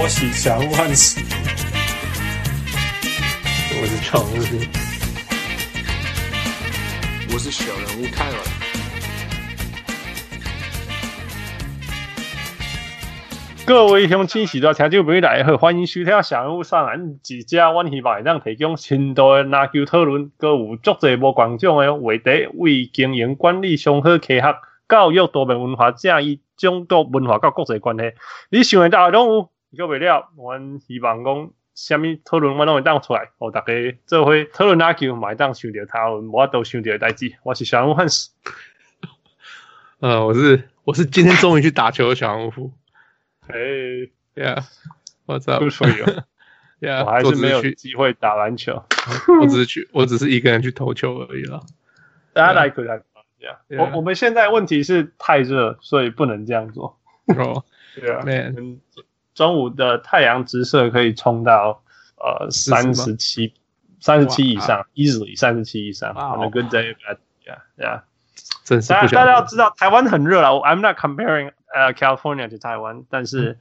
我喜祥万喜，我是常务，我是小人物泰文。各位乡亲喜多听众朋友大欢迎收听小人物上篮。几家阮希望会当提供深度的篮球讨论，各有足侪无共种的话题，为经营管理上好科学，教育多元文化，正以中国文化甲国际关系。你想得到的拢有，个未了，阮希望讲虾米讨论，我拢会当出来，哦大家做伙讨论篮球，买当想着他，我都想着的代志。我是小人物汉斯，呃，我是我是今天终于去打球的小人物。Hey, yeah, what's up? Good for you. Yeah, 我 还是没有机会打篮球。我只是去，我只是一个人去投球而已啦。大家来可来，Yeah，我我们现在问题是太热，所以不能这样做。哦，对啊，Man，中午的太阳直射可以冲到呃三十七、三十七以上，easily 三十七以上。On a good day, yeah, yeah. 真是大家大家要知道，台湾很热了。I'm not comparing 呃、uh, California to 台湾，但是、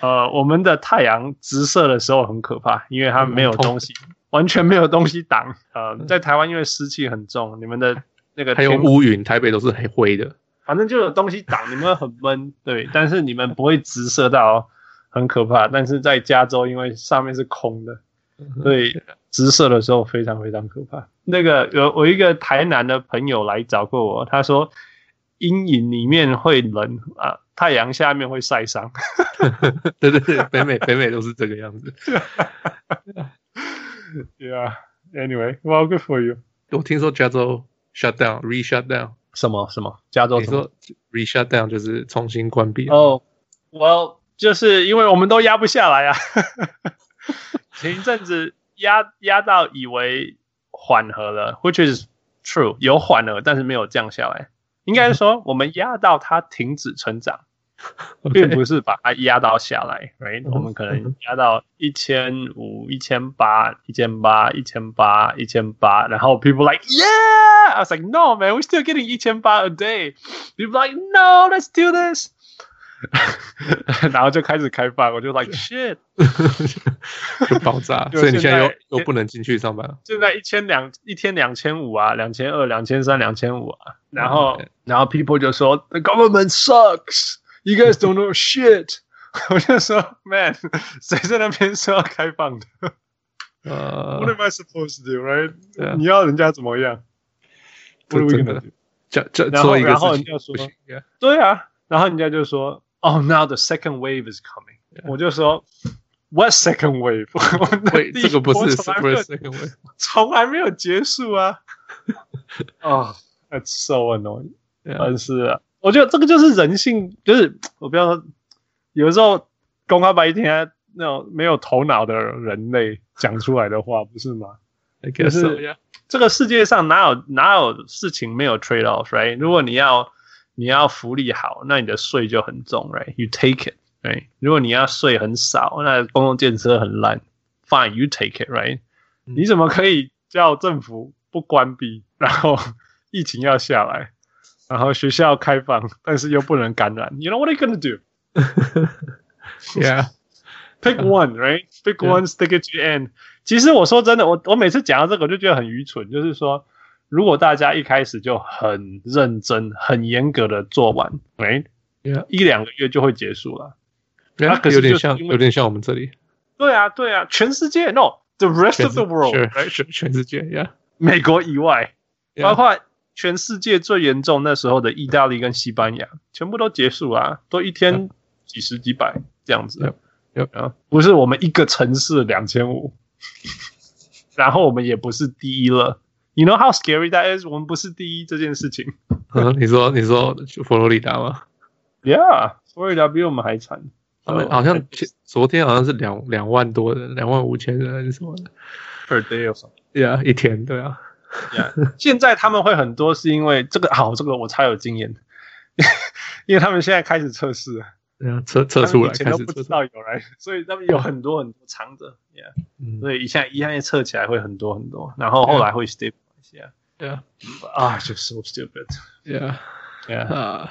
嗯、呃，我们的太阳直射的时候很可怕，因为它没有东西，嗯、完全没有东西挡。呃，在台湾因为湿气很重，你们的那个还有乌云，台北都是黑灰的，反正就有东西挡，你们很闷。对，但是你们不会直射到，很可怕。但是在加州，因为上面是空的，所以直射的时候非常非常可怕。那个有我一个台南的朋友来找过我，他说阴影里面会冷啊，太阳下面会晒伤。对对对，北美北美都是这个样子。Yeah. Anyway, well, good for you. 我听说加州 shut down, re shut down。什么什么？加州？你说 re shut down 就是重新关闭？哦，Well，就是因为我们都压不下来啊。前一阵子压压到以为。缓和了，which is true，有缓和，但是没有降下来。应该是说，我们压到它停止成长，并不是把它压到下来。Right？我们可能压到一千五、一千八、一千八、一千八、一千八，然后 people like yeah，I was like no man，we still getting 一千八 a day。People like no，let's do this。然后就开始开放，我就 like shit，就爆炸。所以你现在又又不能进去上班了。现在一千两一天两千五啊，两千二、两千三、两千五啊。然后然后 people 就说 the government sucks，you guys don't know shit。我就说 man，谁在那边说要开放的？呃，What am I supposed to do？Right？你要人家怎么样？不是真的。这这然后然后人家说，对啊，然后人家就说。Oh, now the second wave is coming. Yeah. 我就说，What second wave？对，这个不是 second wave，从来没有结束啊！啊、oh,，That's so annoying。但是啊，我觉得这个就是人性，就是我不要说，有时候公开白天那种没有头脑的人类讲出来的话，不是吗 so, 就是.这个世界上哪有哪有事情没有 trade off，right？如果你要。你要福利好，那你的税就很重，right？You take it，right？如果你要税很少，那公共建设很烂，fine，you take it，right？、嗯、你怎么可以叫政府不关闭，然后疫情要下来，然后学校开放，但是又不能感染？You know what are you gonna do？Yeah，pick one，right？Pick one，stick it to the end。其实我说真的，我我每次讲到这个，我就觉得很愚蠢，就是说。如果大家一开始就很认真、很严格的做完，哎.一两个月就会结束了。对啊，可是有点像，有点像我们这里。对啊，对啊，全世界，No，the rest of the world，全全全世界，Yeah，美国以外，yeah. 包括全世界最严重那时候的意大利跟西班牙，全部都结束啊，都一天几十几百这样子。有啊，不是我们一个城市两千五，然后我们也不是第一了。You know how scary that is？我们不是第一这件事情。嗯，你说你说佛罗里达吗？Yeah，佛罗里达比我们还惨。他们好像昨天好像是两两万多人，两万五千人还是什么的？Per day or something？Yeah，一天对啊。Yeah，现在他们会很多是因为这个好，这个我超有经验，因为 他们现在开始测试了。对啊，测测出来，以前都不知道有来，所以他们有很多很多藏着。Yeah，、嗯、所以一下一下测起来会很多很多，然后后来会 stay。Yeah, yeah. 啊，就 so stupid. Yeah, yeah. 啊，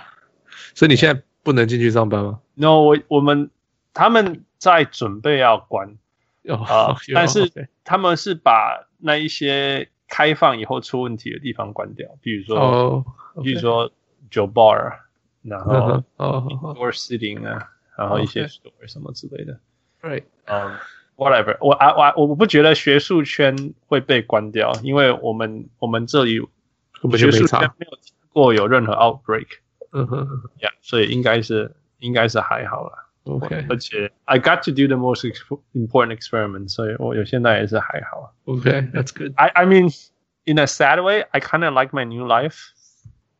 所以你现在不能进去上班吗？No，我我们他们在准备要关啊，哦、但是他们是把那一些开放以后出问题的地方关掉，比如说，哦、比如说酒 bar，然后哦 door sitting 啊，然后一些 store 什么之类的。Right，嗯、um,，whatever，我啊我我不觉得学术圈会被关掉，因为我们我们这里学术圈没有听过有任何 outbreak。嗯哼，Yeah，所以应该是应该是还好啦。OK，而且 I got to do the most important experiment，所以我有现在也是还好。OK，that's good。 I I mean, in a sad way, I kind of like my new life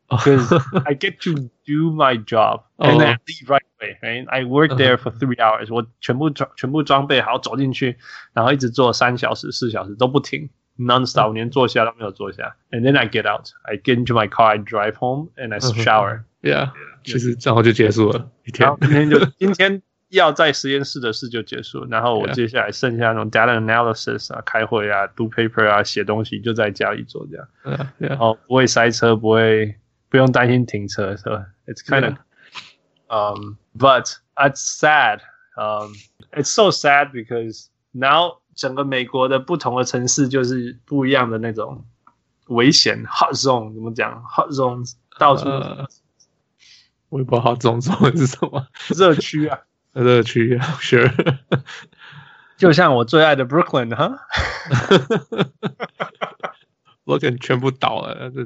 because I get to do my job and then leave right away. Right? I work there for three hours. 我全部装全部装备好走进去，然后一直做三小时、四小时都不停，non-stop，连坐下都没有坐下。And then I get out, I get into my car, I drive home, and I shower. Yeah，其实然后就结束了一天。今天就今天要在实验室的事就结束，然后我接下来剩下那种 data analysis 啊、开会啊、读 paper 啊、写东西，就在家里做这样。Yeah, yeah. 然后不会塞车，不会不用担心停车，是吧？It's kind of, um, but it's sad. Um, it's so sad because now 整个美国的不同的城市就是不一样的那种危险 hot zone，怎么讲 hot zone 到处。Uh, 我也不知道它中文是什么，热区啊，热区啊，Sure，就像我最爱的 Brooklyn 哈，Brooklyn 全部倒了，The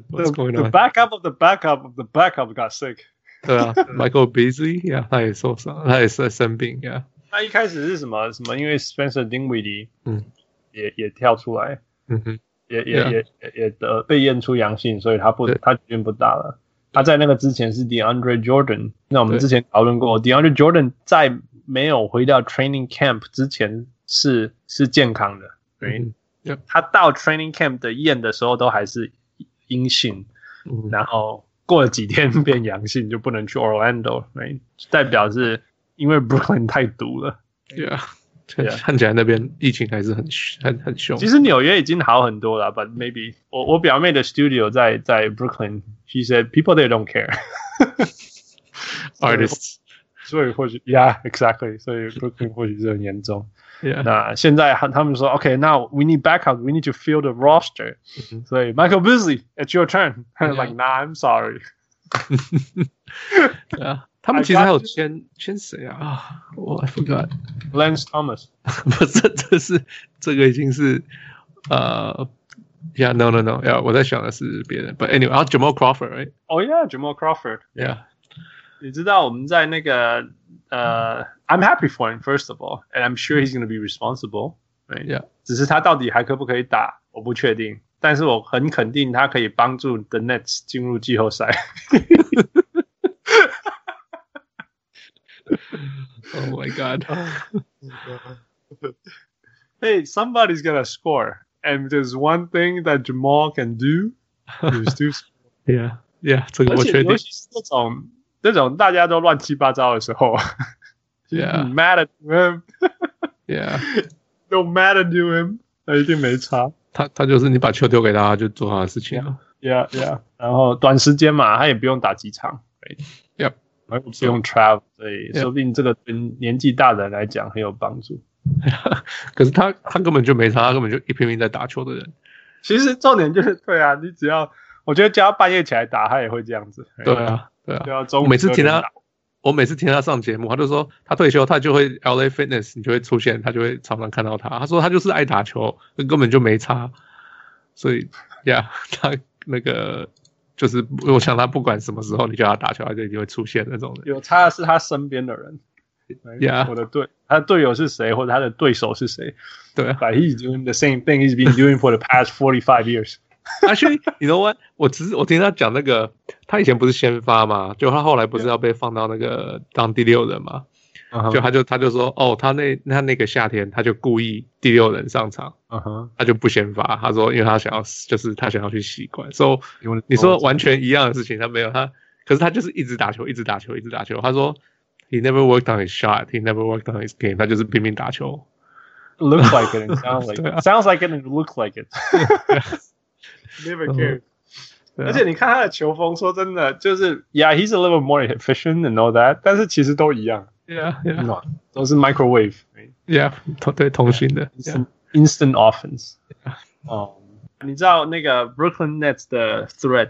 backup of the backup of the backup got sick。 对啊，Michael Beasley，他也受伤，他也是生病呀。他一开始是什么什么？因为 Spencer Dinwiddie，嗯，也也跳出来，嗯哼，也也也也得被验出阳性，所以他不他决定不打了。他在那个之前是 DeAndre Jordan，那我们之前讨论过，DeAndre Jordan 在没有回到 training camp 之前是是健康的，对.他到 training camp 的验的时候都还是阴性，嗯、然后过了几天变阳性就不能去 Orlando，对，代表是因为 Brooklyn 太毒了，对啊。Yeah. 看起来那边疫情还是很很很凶。其实纽约已经好很多了，but maybe 我我表妹的 studio 在在 Brooklyn，she said people they don't care。Artists，所以或许，yeah exactly，所以 Brooklyn 或许是很严重。Yeah. 那现在他们说，OK，now、okay, we need backup，we need to fill the roster、嗯。所以 Michael Beasley，it's your turn，like nah，I'm sorry。啊。他们其实还有签签谁啊？啊，我 I forgot Lance Thomas，不是，这是这个已经是呃，Yeah no no no，呀，我在想的是别人，But anyway，然后 Jamal Crawford，哦 yeah，Jamal Crawford，Yeah，你知道我们在那个呃 ，I'm happy for him first of all，and I'm sure he's going to be responsible，Yeah，只是他到底还可不可以打，我不确定，但是我很肯定他可以帮助 The Nets 进入季后赛。 Oh my god! Hey, somebody's gonna score, and there's one thing that Jamal can do is to Yeah, yeah，这个我确定。尤其是这种这种大家都乱七八糟的时候 ，Yeah, mad at him. Yeah, no matter to him，他一定没差。他他就是你把球丢给他，他就做他的事情了。Yeah, yeah。然后短时间嘛，他也不用打几场。Yep. 不用 travel，所以说不定这个对年纪大的人来讲很有帮助。可是他他根本就没差，他根本就一拼命在打球的人。其实重点就是，对啊，你只要我觉得只要半夜起来打，他也会这样子。对啊，对啊。对啊，中午每次听他，我每次听他上节目，他就说他退休，他就会 LA Fitness，你就会出现，他就会常常看到他。他说他就是爱打球，根本就没差。所以呀，yeah, 他那个。就是我想他不管什么时候你叫他打球，他就一定会出现那种的。有差的是他身边的人，Yeah，我的队，他的队友是谁，或者他的对手是谁？对，But he's doing the same thing he's been doing for the past forty five years. Actually, you know what？我只是我听他讲那个，他以前不是先发嘛，就他后来不是要被放到那个当第六人嘛？就他就他就说，哦，他那他那个夏天他就故意第六人上场，他就不先发。他说，因为他想要，就是他想要去习惯。所以你说完全一样的事情，他没有他，可是他就是一直打球，一直打球，一直打球。他说，He never worked on his shot, he never worked on his game。他就是拼命打球。Looks like it, sounds like it, sounds like it, and looks like it. Never care. 而且你看他的球风，说真的，就是，Yeah, he's a little more efficient and all that，但是其实都一样。Yeah, yeah. No, 都是 microwave，，Yeah，对，同心的 instant offense。哦，你知道那个 Brooklyn Nets 的 thread，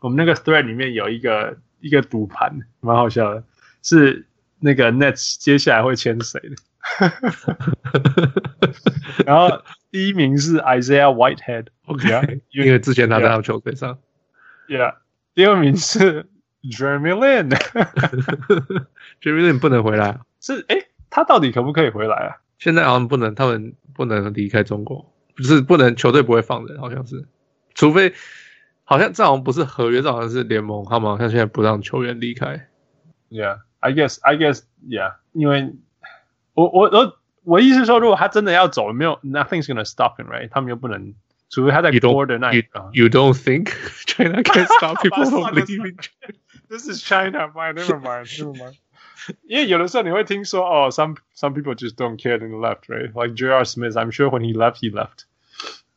我们那个 thread 里面有一个一个赌盘，蛮好笑的，是那个 Nets 接下来会签谁的？然后第一名是 Isaiah Whitehead，OK，因为之前他在球队上，Yeah，第二名是 Jeremy Lin，Jeremy Lin 不能回来，是哎，他到底可不可以回来啊？现在好像不能，他们不能离开中国，不是不能，球队不会放人，好像是，除非好像这好像不是合约，这好像是联盟，他们好像现在不让球员离开。Yeah，I guess，I guess，Yeah，因为。我我我我意思是说，如果他真的要走，没有，nothing's gonna stop him, right？他们又不能，除非他在 border 那 you, you don't think China can stop people from leaving? This is China, fine, never mind, never mind. 因为有的时候你会听说，哦，some some people just don't care in the left, right? Like J.R. Smith, I'm sure when he left, he left.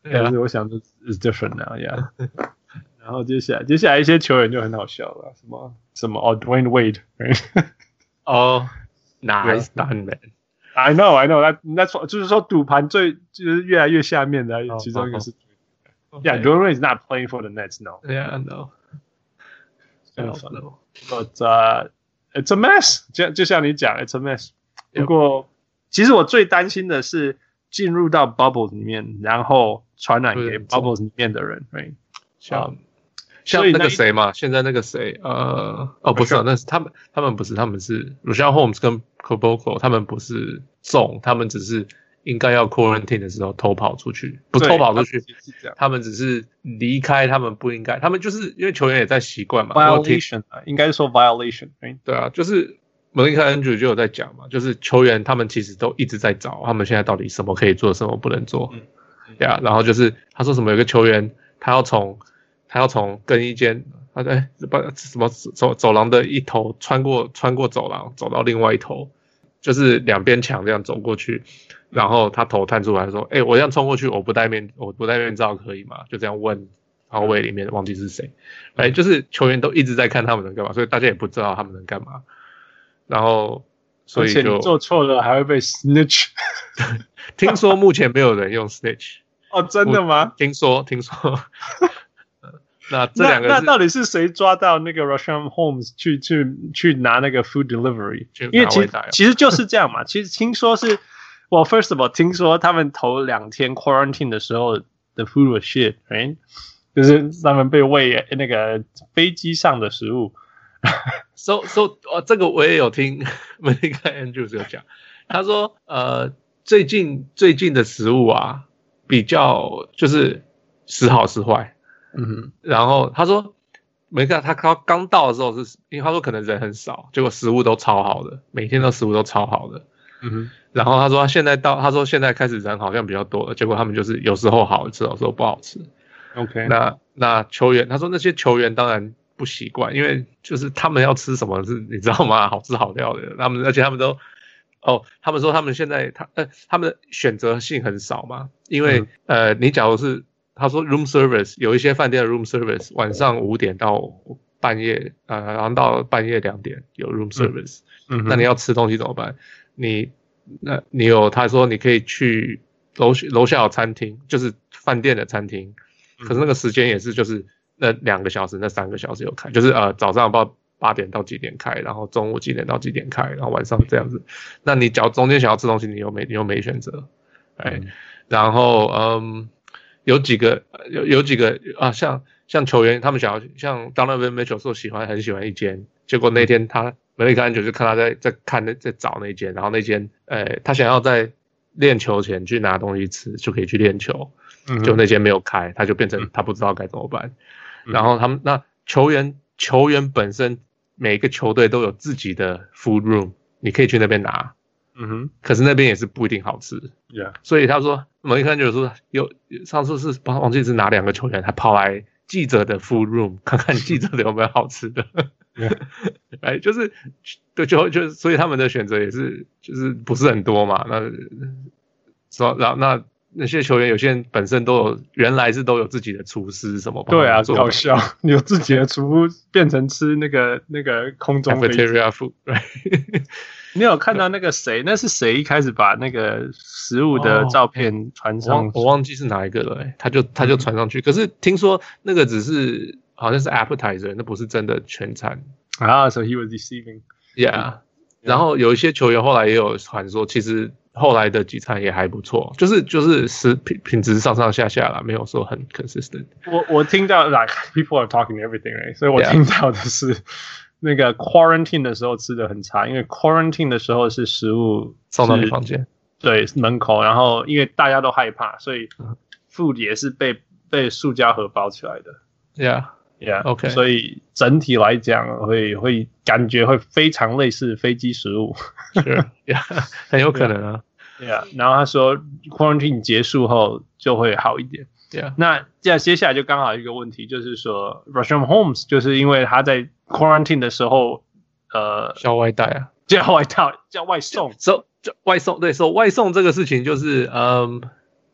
但是我想这 is different now, yeah. 然后接下来接下来一些球员就很好笑了，什么什么哦，Dwayne Wade, right? 哦，nice done, man. I know, I know. That that's what 就是说赌盘最就是越来越下面的其中一个是。Yeah, Dwayne is not playing for the Nets, no. Yeah, no. But uh, it's a mess. 就就像你讲，it's a mess. 不过其实我最担心的是进入到 bubble 里面，然后传染给 bubble 里面的人，right？像 像那个谁嘛，现在那个谁，呃，哦，不是，那是他们，他们不是，他们是 Richaun Holmes 跟。Caboclo 他们不是中，他们只是应该要 quarantine 的时候偷跑出去，不偷跑出去，他们只是离开，他们不应该，他们就是因为球员也在习惯嘛。Violation 应该是说 violation，对啊，就是 Malika Andrews 就有在讲嘛，就是球员他们其实都一直在找，他们现在到底什么可以做，什么不能做，对啊，然后就是他说什么有个球员他要从他要从更衣间。他在把什么走走廊的一头穿过穿过走廊走到另外一头，就是两边墙这样走过去，然后他头探出来说：“哎、欸，我这样冲过去，我不戴面我不戴面罩可以吗？”就这样问，然后位里面忘记是谁，哎，就是球员都一直在看他们能干嘛，所以大家也不知道他们能干嘛。然后所以就做错了还会被 snitch。听说目前没有人用 snitch 哦，真的吗？听说听说。那这两个那，那到底是谁抓到那个 Richaun Holmes 去去去拿那个 food delivery？因为其实其实就是这样嘛。其实听说是，我 first of all 听说他们头两天 quarantine 的时候，the food was shit，right？就是他们被喂那个飞机上的食物。so so 哦，这个我也有听 Malika Andrews 有讲，他说呃最近最近的食物啊比较就是时好时坏。嗯，然后他说，没看他刚刚到的时候是，因为他说可能人很少，结果食物都超好的，每天都食物都超好的。嗯哼，然后他说他现在到，他说现在开始人好像比较多了，结果他们就是有时候好吃，有时候不好吃。OK，那那球员他说那些球员当然不习惯，因为就是他们要吃什么是你知道吗？好吃好料的，他们而且他们都哦，他们说他们现在他呃他们的选择性很少嘛，因为、嗯、呃你假如是。他说，room service 有一些饭店的 room service 晚上五点到半夜，呃，然后到半夜两点有 room service。嗯，那你要吃东西怎么办？你，那你有他说你可以去楼楼下有餐厅，就是饭店的餐厅，可是那个时间也是就是那两个小时，那三个小时有开，就是呃早上报八点到几点开，然后中午几点到几点开，然后晚上这样子。那你只要中间想要吃东西，你又没你又没选择，哎，然后嗯。有几个有有几个啊，像像球员，他们想要像 Donovan Mitchell 说喜欢很喜欢一间，结果那天他没看就就看他在在看那在找那间，然后那间呃他想要在练球前去拿东西吃就可以去练球，就那间没有开，他就变成他不知道该怎么办。然后他们那球员球员本身每一个球队都有自己的 food room，你可以去那边拿。嗯哼，可是那边也是不一定好吃，Yeah，所以他说，我们一看就是说，有上次是忘记是拿两个球员，他跑来记者的 food room 看看记者的有没有好吃的，哎 就是对，就就所以他们的选择也是就是不是很多嘛，那说然后那那些球员有些人本身都有原来是都有自己的厨师什么，对啊，搞笑，有自己的厨变成吃那个那个空中 cafeteria food，你有看到那个谁？那是谁一开始把那个食物的照片传上、哦？我忘记是哪一个了、欸。他就他就传上去。嗯、可是听说那个只是好像是 appetizer，那不是真的全餐啊。So he was deceiving. Yeah. 然后有一些球员后来也有传说，其实后来的几餐也还不错，就是就是食品品质上上下下啦，没有说很 consistent。我我听到 like people are talking everything right，所以我听到的是。那个 quarantine 的时候吃的很差，因为 quarantine 的时候是食物送到你房间，对门口，然后因为大家都害怕，所以 food 也是被被塑胶盒包起来的。Yeah，Yeah，OK，所以整体来讲会会感觉会非常类似飞机食物，是，Yeah，很有可能啊。Yeah，然后他说 quarantine 结束后就会好一点。Yeah，那这样接下来就刚好一个问题，就是说 Richaun Holmes 就是因为他在 quarantine 的时候，呃，叫外带啊，叫外带，叫外送，说叫外送，对，说外送这个事情就是，嗯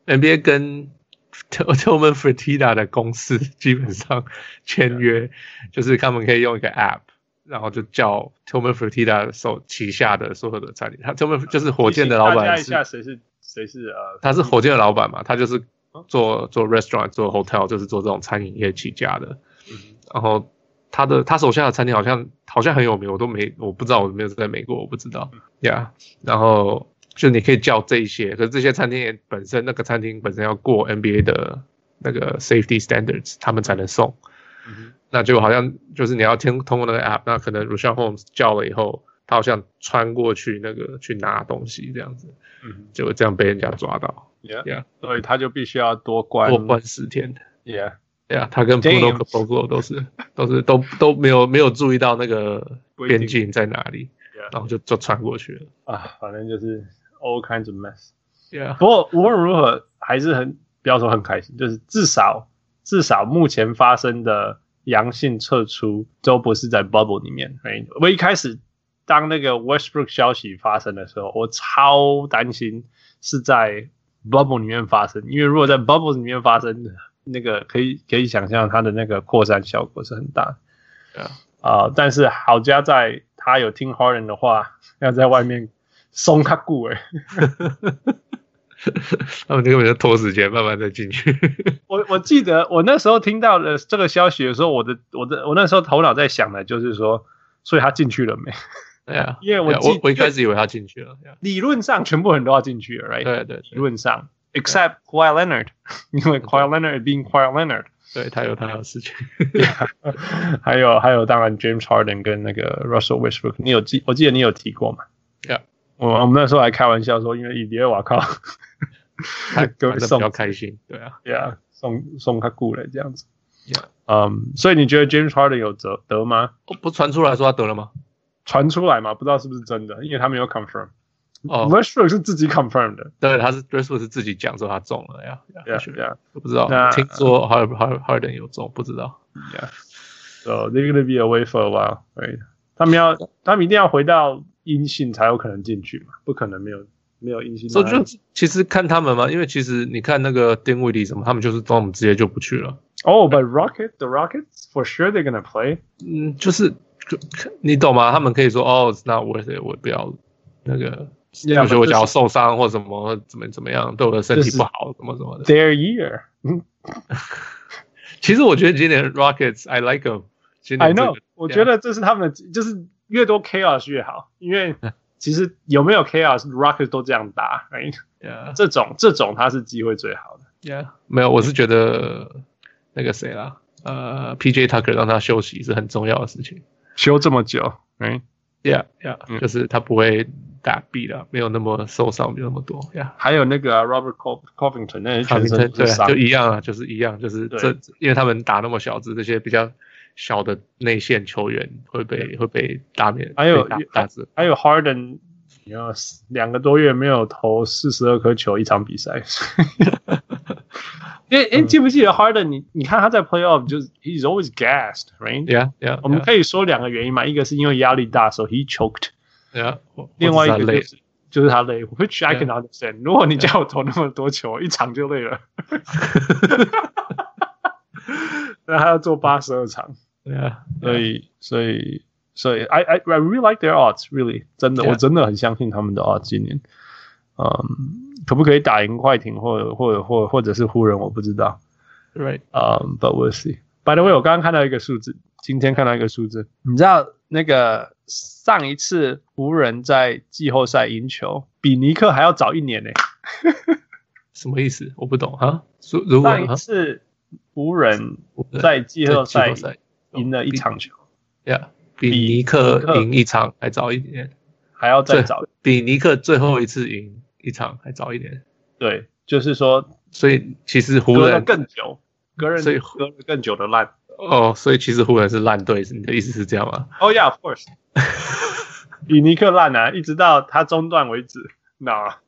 ，NBA 跟 Tillman Fertitta 的公司基本上签约，就是他们可以用一个 app，然后就叫 Tillman Fertitta 手旗下的所有的餐厅，他 Tillman 就是火箭的老板，大家一下谁是谁是呃，他是火箭的老板嘛，他就是。做做 restaurant 做 hotel 就是做这种餐饮业起家的，嗯、然后他的他手下的餐厅好像好像很有名，我都没我不知道，我没有在美国，我不知道呀。Yeah, 然后就你可以叫这些，可是这些餐厅也本身那个餐厅本身要过 NBA 的那个 safety standards，他们才能送。嗯、那就好像就是你要听通过那个 app，那可能 Richaun Holmes 叫了以后，他好像穿过去那个去拿东西这样子，嗯，就会这样被人家抓到。Yeah, yeah，所以他就必须要多关多关十天。Yeah，Yeah，他跟 Bruno Caboclo 都是都是都都没有没有注意到那个边境在哪里，yeah. 然后就就穿过去了。啊，反正就是 all kinds of mess。Yeah，不过无论如何还是很不要说很开心，就是至少至少目前发生的阳性撤出都不是在 bubble 里面。Right? 我一开始当那个 Westbrook 消息发生的时候，我超担心是在。bubble 里面发生，因为如果在 bubble 里面发生，那个可以可以想象它的那个扩散效果是很大的。啊、呃，但是好家在他有听 Harden 的话，要在外面松他固哎，他们根本就拖时间，慢慢再进去。我我记得我那时候听到了这个消息的时候，我的我的我那时候头脑在想的就是说，所以他进去了没？对啊，因为我我我一开始以为他进去了。理论上，全部人都要进去了，right？对对，理论上，except Kawhi Leonard，因为 Kawhi Leonard being Kawhi Leonard，对他有他的事情。还有还有，当然 James Harden 跟那个 Russell Westbrook，你有记？我记得你有提过嘛？对，我我们那时候还开玩笑说，因为伊迪尔瓦靠，他哥比较开心，对啊，对啊，送送他过来这样子。嗯，所以你觉得 James Harden 有得得吗？不传出来说他得了吗？传出来嘛，不知道是不是真的，因为他没有 confirm。哦，Westbrook 是自己 confirm 的，对，他是 Westbrook 是自己讲说他中了呀。Yeah, yeah，我不知道，听说 Harden Harden 有中，不知道。Yeah，so they're gonna be away for a while，对，他们要，他们一定要回到阴性才有可能进去嘛，不可能没有没有阴性。所以就其实看他们嘛，因为其实你看那个丁威迪什么，他们就是中午直接就不去了。Oh, but Rocket，the Rockets for sure they're gonna play。嗯，就是。你懂吗？他们可以说哦，那我我不要那个，有时候我想要受伤或什么怎么怎么样，对我的身体不好，什么什么的。Their year。其实我觉得今年 Rockets，I like them。I know，我觉得这是他们的，就是越多 chaos 越好，因为 其实有没有 chaos，Rockets 都这样打，right？这种这种他是机会最好的。Yeah，没有，我是觉得那个谁啦，呃，PJ Tucker 让他休息是很重要的事情。休这么久，嗯，Yeah Yeah，、嗯、就是他不会打 B 了，没有那么受伤，没有那么多，Yeah。还有那个、啊、Robert Covington，那些全身对，就一样啊，就是一样，就是这，因为他们打那么小只，这些比较小的内线球员会被会被打免，还有打字，还有 Harden，你要两个多月没有投四十二颗球一场比赛。哎哎，记不记得 Harden？你你看他在 Playoff 就是 He's always gassed，right？Yeah，Yeah。我们可以说两个原因嘛，一个是因为压力大，所以 he choked。Yeah。另外一个就是就是他累，which I can understand。如果你叫我投那么多球，一场就累了。那他要做八十二场。对啊，所以所以所以 I I I really like their odds really 真的.我真的很相信他们的 odds 今年，嗯，可不可以打赢快艇或者或者或或者是湖人我不知道，，right，嗯，but we'll see。By the way，我刚刚看到一个数字，今天看到一个数字，你知道那个上一次湖人在季后赛赢球比尼克还要早一年呢、什么意思？我不懂哈。如如果上一次湖人在季后赛赢了一场球比比尼克赢一场还早一点，还要再最早。比尼克最后一次赢一场还早一点，对，就是说所以其实湖人更久，隔人所以隔了更久的烂。哦，所以其实湖人是烂队，你的意思是这样吗？Oh yeah, of course。比尼克烂啊，一直到他中断为止。那，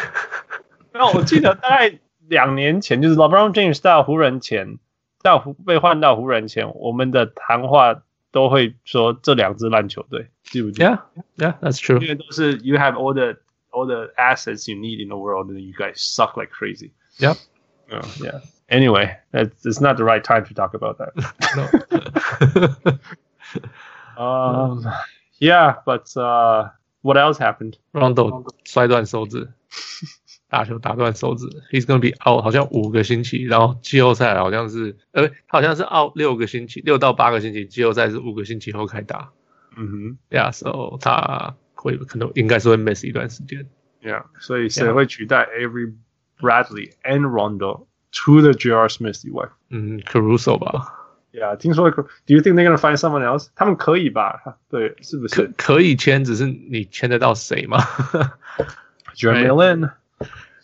那我记得大概两年前，就是 LeBron James 到湖人前，到湖被换到湖人前，我们的谈话都会说这两支烂球队，记不记得 Yeah, yeah, that's true. 因为都是 You have all the all the assets you need in the world, and you guys suck like crazy. Yep. Oh, yeah. Anyway, that's it's not the right time to talk about that. No. Um, yeah, but uh, what else happened? Rondo 摔断手指， 打球打断手指，He's gonna be out 好像五个星期，然后季后赛好像是，呃，他好像是 out 六个星期，六到八个星期，季后赛是五个星期后开打。嗯哼 Yeah，so 他会可能应该是会 miss 一段时间。，Yeah，所以谁会取代 Avery Bradley and Rondo？除了 J.R. Smith 以外嗯，Caruso 吧，，Yeah，听说 Do you think they're gonna find someone else？他们可以吧？对，是不可是可可以签，只是你签得到谁吗？？Jeremy Lin？你现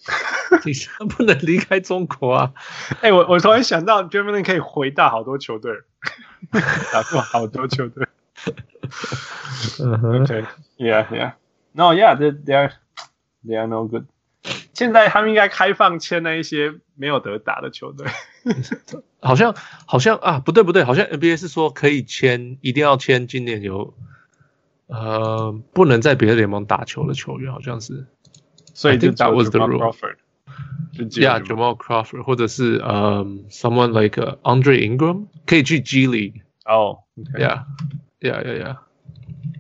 在不能离开中国啊！哎，我我突然想到，Jeremy Lin 可以回到好多球队，打过好多球队。嗯哼 Okay. Yeah, yeah. No, yeah, they they are they are no good. 现在他们应该开放签那一些没有得打的球队。好像好像啊，不对不对，好像 NBA 是说可以签，一定要签今年有呃不能在别的联盟打球的球员，好像是所以就 I think that was the Jamal rule. Crawford 就只有 Yeah Jamal Crawford 或者是呃 someone like、uh, Andre Ingram 可以去 G League。哦，OK， Yeah yeah yeah yeah。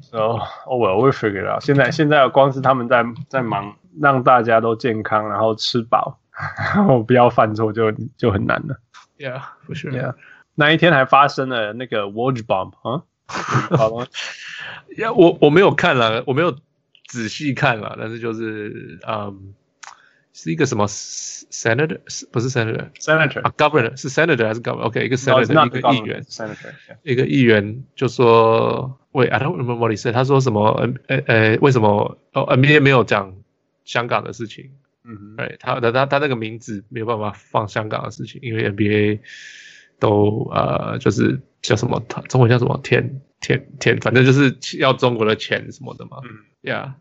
So, oh well, we'll figure it out. 现在现在光是他们在在忙，让大家都健康，然后吃饱，然后不要犯错就就很难了。 Yeah for sure。 Yeah，那一天还发生了那个 Woj bomb 啊，好了，呀，我我没有看了，我没有 仔细看了，但是就是嗯，是一个什么 senator 不是 senator Senator 啊 governor 是 senator 还是 governor？OK，、一个 senator、一个议员 senator. yeah. 一个议员就说，喂，I don't remember what he said，他说什么？呃呃呃，为什么哦 NBA 没有讲香港的事情？嗯哼，对，他他他他那个名字没有办法放香港的事情，因为 NBA 都呃就是叫什么，中文叫什么天天天，反正就是要中国的钱什么的嘛。嗯，Yeah，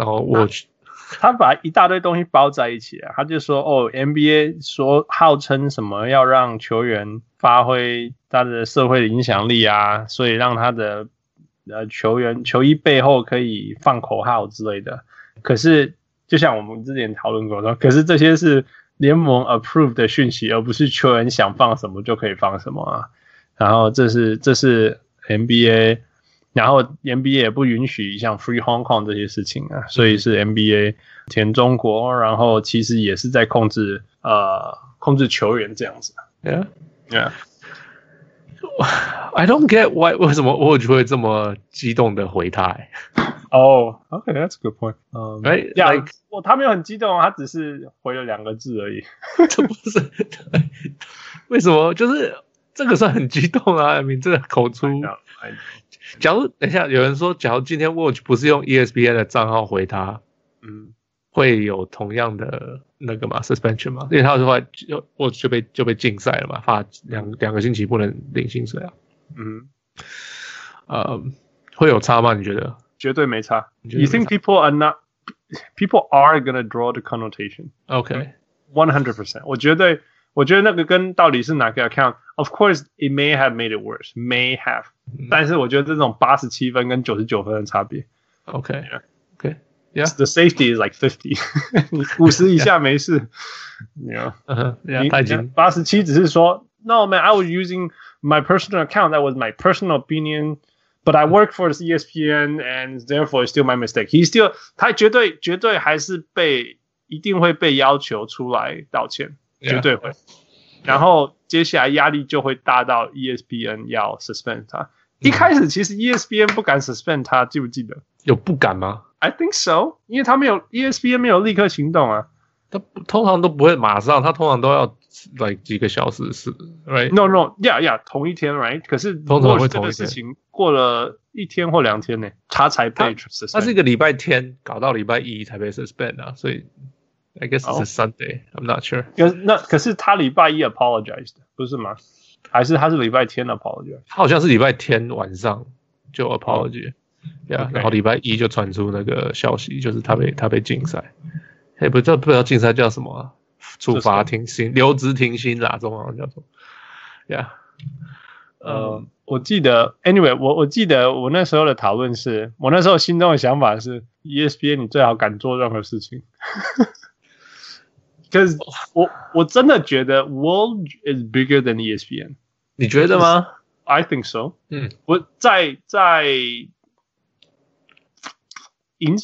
然后我去他把一大堆东西包在一起啊，他就说哦，NBA 说号称什么要让球员发挥他的社会的影响力啊，所以让他的呃球员球衣背后可以放口号之类的。可是就像我们之前讨论过说，可是这些是联盟 approve 的讯息，而不是球员想放什么就可以放什么啊。然后这是这是 NBA。然后 NBA 也不允许像 Free Hong Kong 这些事情啊，所以是 NBA 填中国，然后其实也是在控制呃控制球员这样子。Yeah Yeah. I don't get why 为什么我就会这么激动的回他、欸？哦、oh,，OK, that's a good point. 嗯、Right, yeah, like- 我他没有很激动，他只是回了两个字而已。这不是为什么？就是这个算很激动啊！I mean, 这个口出。I know. 假如等一下有人说，假如今天 Watch 不是用 ESPN 的账号回他，嗯，会有同样的那个嘛 suspension 吗？因为他的话就我就被就被禁赛了嘛，罚两两个星期不能领薪水啊。嗯，呃，会有差吗？你觉得？绝对没差。你觉得 You 没 think 差 people are not people are gonna draw the connotation? OK， One hundred percent，我觉得，我觉得那个跟到底是哪个 account？Of course, it may have made it worse, may have、嗯。 但是我觉得这种八十七分跟九十九分的差别 OK，OK，Yeah， ，the safety is like fifty，五十以下没事。你 you know, 嗯哼，Yeah，他已经八十七只是说，No man, I was using my personal account. That was my personal opinion. But I work for ESPN and therefore it's still my mistake. He still 他绝对绝对还是被一定会被要求出来道歉，绝对会。然后接下来压力就会大到 ESPN 要 suspend 他。 一开始其实 ESPN 不敢 suspend 他，记不记得？有不敢吗？I think so，因为他没有 ESPN 没有立刻行动啊。他通常都不会马上，他通常都要 like 几个小时是，right？No no，yeah yeah，同一天，right？可是通常会同一天。事情过了一天或两天呢，他才被 suspend。他是一个礼拜天搞到礼拜一才被 suspend 啊，所以 I guess it's a Sunday，I'm not sure。可那可是他礼拜一 apologized，不是吗？还是他是礼拜天 apologize？他好像是礼拜天晚上就 apologize，呀，然后礼拜一就传出那个消息，就是他被他被禁赛。也，不知道不知道禁赛叫什么、啊？处罚停薪、留职停薪啦，中文叫做。呀、呃，我记得，anyway，我我记得我那时候的讨论是，我那时候心中的想法是，ESPN 你最好敢做任何事情。可是我我真的觉得，World is bigger than ESPN。你觉得吗？I think so。嗯，我在在引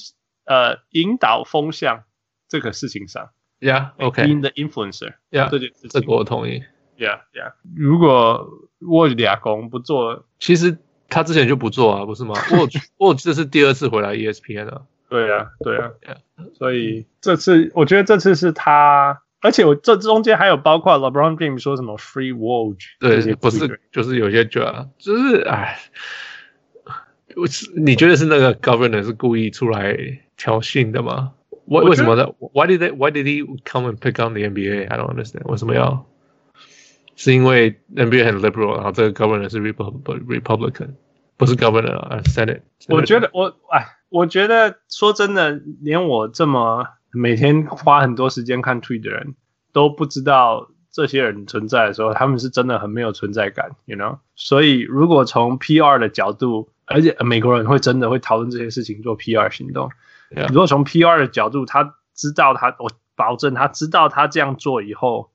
呃引导风向。这个事情上，Yeah，OK，In the influencer，Yeah，这件事情，这个我同意，Yeah，Yeah。如果 Woj 俩公不做，其实他之前就不做啊，不是吗？Woj，Woj 这是第二次回来 ESPN 了， 对啊，对啊，Yeah。所以这次我觉得这次是他，而且我这中间还有包括 LeBron James 说什么 Free Woj，对，不是，就是有些就啊，就是哎，我是你觉得是那个 Governor 是故意出来挑衅的吗？为为什么呢？Why did they, Why did he come and pick on the NBA? I don't understand. 为什么要？是因为 NBA 很 liberal，然后这个 governor 是 Republican，不是 governor 啊，Senate。我觉得我哎， 我觉得说真的，连我这么每天花很多时间看 tweet 的人都不知道这些人存在的时候，他们是真的很没有存在感，you know。所以如果从 PR 的角度，而且美国人会真的会讨论这些事情，做 PR 行动。如果从 PR 的角度，他知道他，我保证他知道他这样做以后，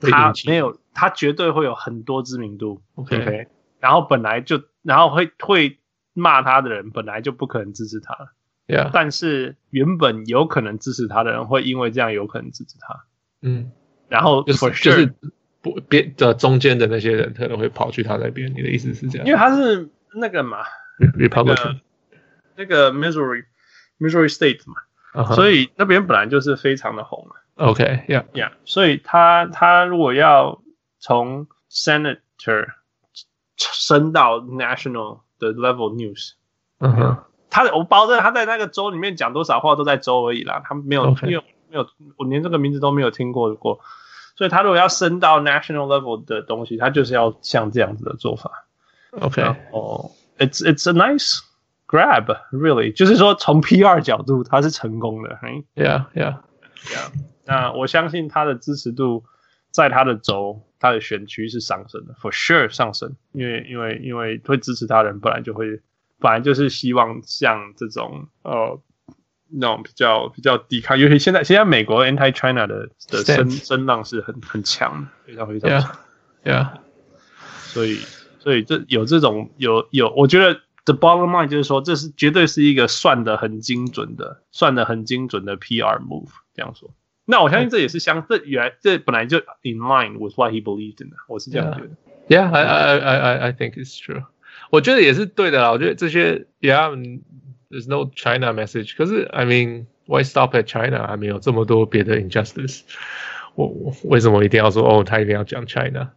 他没有，他绝对会有很多知名度。OK，, okay. 然后本来就，然后会会骂他的人，本来就不可能支持他。Yeah. 但是原本有可能支持他的人，会因为这样有可能支持他。嗯，然后就是 for sure, 就是不别的中间的那些人可能会跑去他那边。你的意思是这样？因为他是那个嘛，Republican，那个 Missouri。Missouri State 嘛，uh -huh. 所以那边本来就是非常的红嘛。OK，Yeah，Yeah，、okay, 所以他他如果要从 Senator 升到 National 的 Level News，嗯哼，他我保证他在那个州里面讲多少话都在州而已啦，他没有没有.没有，我连这个名字都没有听过过。所以他如果要升到 National Level 的东西，他就是要像这样子的做法。OK，哦、oh,，It's It's a nice。Grab really 就是说从 PR 角度他是成功的，Yeah Yeah Yeah。那我相信他的支持度在他的州、他的选区是上升的，For sure 上升，因为因为因为会支持他的人本来就会，本来就是希望像这种呃那种比较比较抵抗，尤其现在现在美国 Anti China 的的声声浪是很很强，非常非常强，Yeah Yeah。所以所以这有这种有有，我觉得。The bottom line 就是说，这是绝对是一个算的很精准的、算的很精准的 PR move。这样说，那我相信这也是相这原来这本来就 in line with what he believed in 的，我是这样觉得。Yeah, yeah, I, I, I, I, I think it's true。我觉得也是对的啦。我觉得这些，Yeah，there's no China message。可是，I mean，why stop at China？还没有这么多别的 injustice。我我为什么一定要说哦，他一定要讲 China？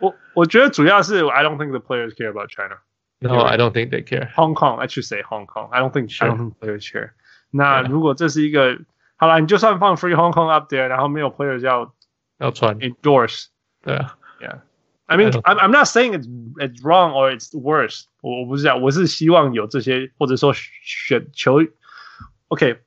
我我觉得主要是 I don't think the players care about China。No, I don't think they care. Hong Kong, I should say Hong Kong. I don't think, sure. I don't think players care. 那如果这是一个， 好了，你就算放 Free Hong Kong up there，然后没有 players 要要传 endorse，对啊，Yeah. I mean, I'm I'm not saying it's it's wrong or it's worse. 我我不是这样，我是希望有这些，或者说选球。OK，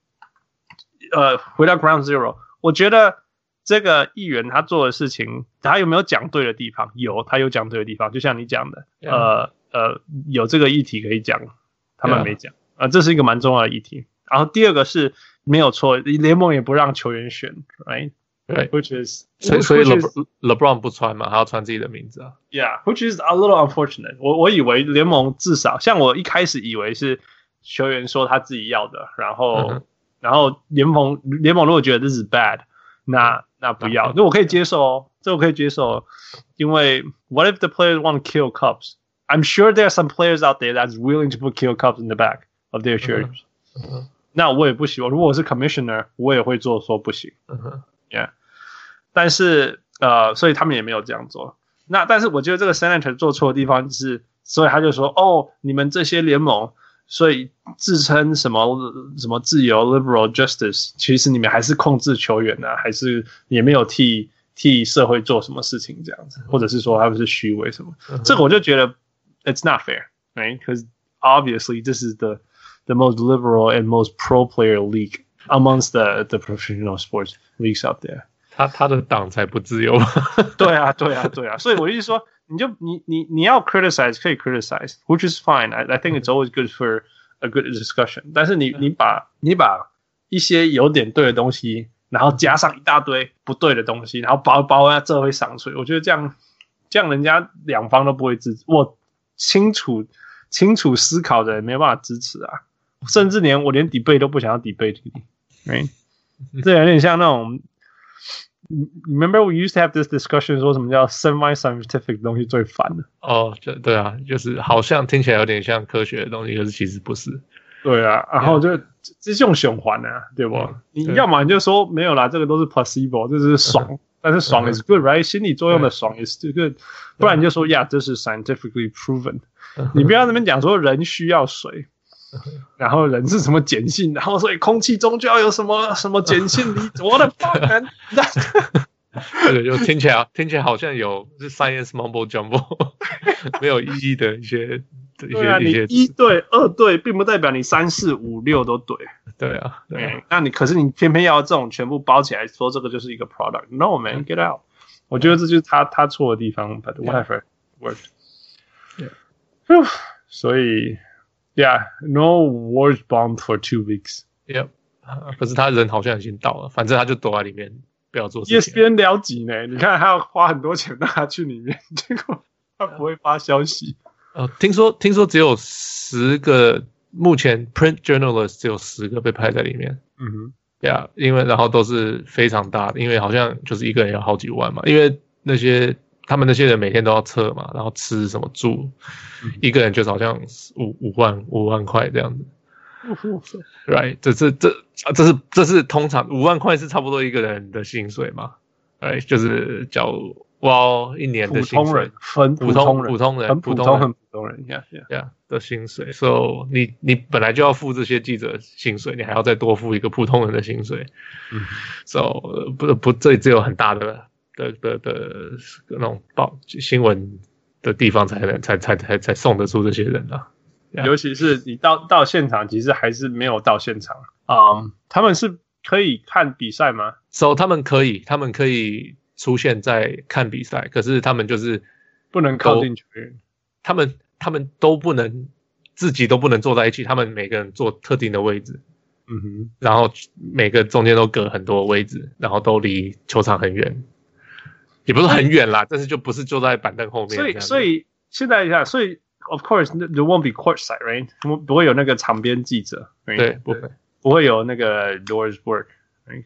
呃，回到 Ground Zero，我觉得这个议员他做的事情，他有没有讲对的地方？有，他有讲对的地方，就像你讲的，呃。呃，有这个议题可以讲，他们没讲啊、呃，这是一个蛮重要的议题。然后第二个是没有错，联盟也不让球员选，right？对，which is 所以所以 Le LeBron 不穿嘛，他要穿自己的名字啊。Yeah，which is a little unfortunate 我。我我以为联盟至少像我一开始以为是球员说他自己要的，然后、嗯、然后联盟联盟如果觉得这是 bad，那那不要，那、嗯、我可以接受哦，这我可以接受，因为 What if the players want to kill Cubs？I'm sure there are some players out there that's willing to put kill Cubs in the back of their shirts、嗯。嗯那我也不希望，如果我是 commissioner，我也会做说不行。嗯哼，Yeah，但是呃，所以他们也没有这样做。那但是我觉得这个 senator 做错的地方是，所以他就说，哦，你们这些联盟，所以自称什么什么自由 liberal justice，其实你们还是控制球员呢、啊，还是也没有替替社会做什么事情这样子，或者是说他们是虚伪什么？嗯、这个我就觉得 it's not fair，right？Because obviously this is the the most liberal and most pro player league amongst the the professional sports leagues out there。他他的党才不自由。对啊，对啊，对啊。所以我意思说，你就你你你要 criticize 可以 criticize，which is fine。I I think it's always good for a good discussion。但是你你把你把一些有点对的东西，然后加上一大堆不对的东西，然后包包啊这会上去。我觉得这样这样人家两方都不会支持。我清楚清楚思考的人没办法支持啊。 甚至连我连 debate 都不想要 debate 你，right？这有点像那种，remember we used to have this discussion，说什么叫 semi-scientific 东西最烦的。哦，就对啊，就是好像听起来有点像科学的东西，可是其实不是。对啊，然后就这是用循环呢，对不？你要么你就说没有啦，这个都是 placebo，这是爽，但是爽 is good，right？心理作用的爽 is good，不然你就说呀，这是 scientifically proven。你不要那边讲说人需要水。然后人是什么碱性？然后所以空气中就要有什么什么碱性 离子？我的妈呀！这个就听起来听起来好像有是 science mumbo jumbo，没有意义的一些一些、啊、一些一对二对，并不代表你三四五六都对。对啊，对啊。嗯、那你可是你偏偏要这种全部包起来说这个就是一个 product。No man, get out！我觉得这就是他他错的地方。But whatever worked。Yeah. 所以。Yeah, no wars bombed for two weeks. Yep. 可是他人好像已经到了，反正他就躲在里面，不要做事。ESPN 了解呢？你看，他要花很多钱让他去里面，结果他不会发消息。呃，听说听说只有十个，目前 print journalist 只有十个被派在里面。嗯哼，Yeah，因为然后都是非常大的，因为好像就是一个人要好几万嘛，因为那些。他们那些人每天都要测嘛，然后吃什么住，嗯、一个人就是好像五五万五万块这样子。Right，这这这这是这是通常五万块是差不多一个人的薪水嘛？Right，就是叫哇一年的薪水，很普通普通人，普通很普通人，Yeah Yeah 的薪水。So 你你本来就要付这些记者薪水，你还要再多付一个普通人的薪水。嗯，So 不不，这里只有很大的。的的的那种报新闻的地方才能才才才才送得出这些人啊，尤其是你到到现场，其实还是没有到现场啊。Um, 他们是可以看比赛吗？So 他们可以，他们可以出现在看比赛，可是他们就是不能靠近球员，他们他们都不能自己都不能坐在一起，他们每个人坐特定的位置，嗯哼，然后每个中间都隔很多位置，然后都离球场很远。也不是很远啦，但是就不是坐在板凳后面。所以，所以现在一下，所以 of course there won't be courtside, right？不不会有那个场边记者，right? 对，不会，不会有那个 Doris Burke，right?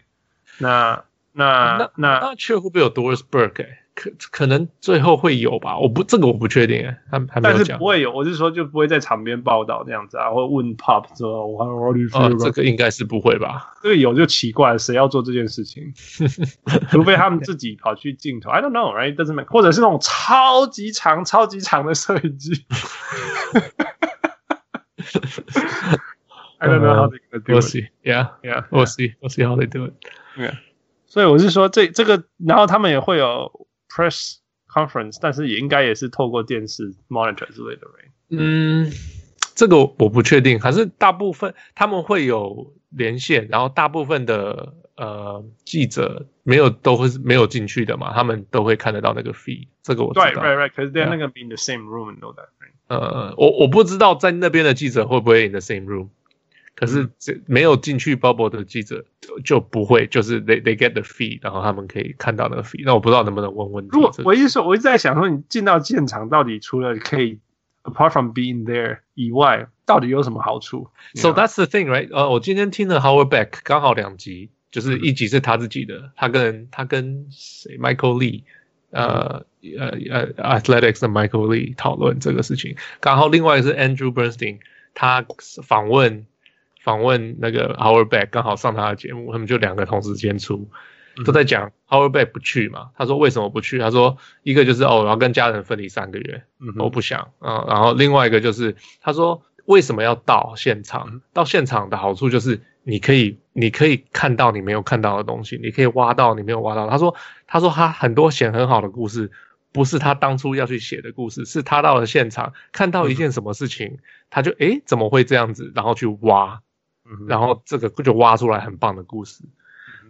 那那那那那却会不会有 Doris Burke？欸可可能最后会有吧，我不这个我不确定哎，还还没有讲。但是不会有，我是说就不会在场边报道这样子啊，或问 Pop 说，我还我律师。这个应该是不会吧？这个有就奇怪了，谁要做这件事情？除非他们自己跑去镜头。I don't know, right? Doesn't make，或者是那种超级长、超级长的摄影机。I don't know how they do it. We'll see. Yeah, yeah. We'll see. We'll see how they do it. Yeah. 所以我是说，这这个，然后他们也会有。Press conference，但是也应该也是透过电视 monitor 之类的，right? 嗯，这个我不确定，还是大部分他们会有连线，然后大部分的呃记者没有都会没有进去的嘛，他们都会看得到那个 feed，这个我知道。Right, right, right. 可是 they're not gonna be in the same room and know that, right? 呃，我我不知道在那边的记者会不会 in the same room，可是这没有进去 bubble 的记者就不会，就是 they they get the feed，然后他们可以看到那个 feed。那我不知道能不能问问题。如果我一直说，我一直在想说，你进到现场到底除了可以 apart from being there 以外，到底有什么好处？So that's the thing, right？呃，我今天听了 Howard Beck 刚好两集，就是一集是他自己的，他跟他跟谁 Michael Lee。呃呃呃，Athletics 的 Michael Lee 讨论这个事情，刚好另外是 Andrew Bernstein，他访问访问那个 Howard Beck，刚好上他的节目，他们就两个同时间出，都在讲 Howard Beck 不去嘛，他说为什么不去？他说一个就是哦，我要跟家人分离三个月，我不想啊，然后另外一个就是他说为什么要到现场？到现场的好处就是。你可以，你可以看到你没有看到的东西，你可以挖到你没有挖到。他说，他说他很多写很好的故事，不是他当初要去写的故事，是他到了现场看到一件什么事情，他就诶怎么会这样子，然后去挖，然后这个就挖出来很棒的故事。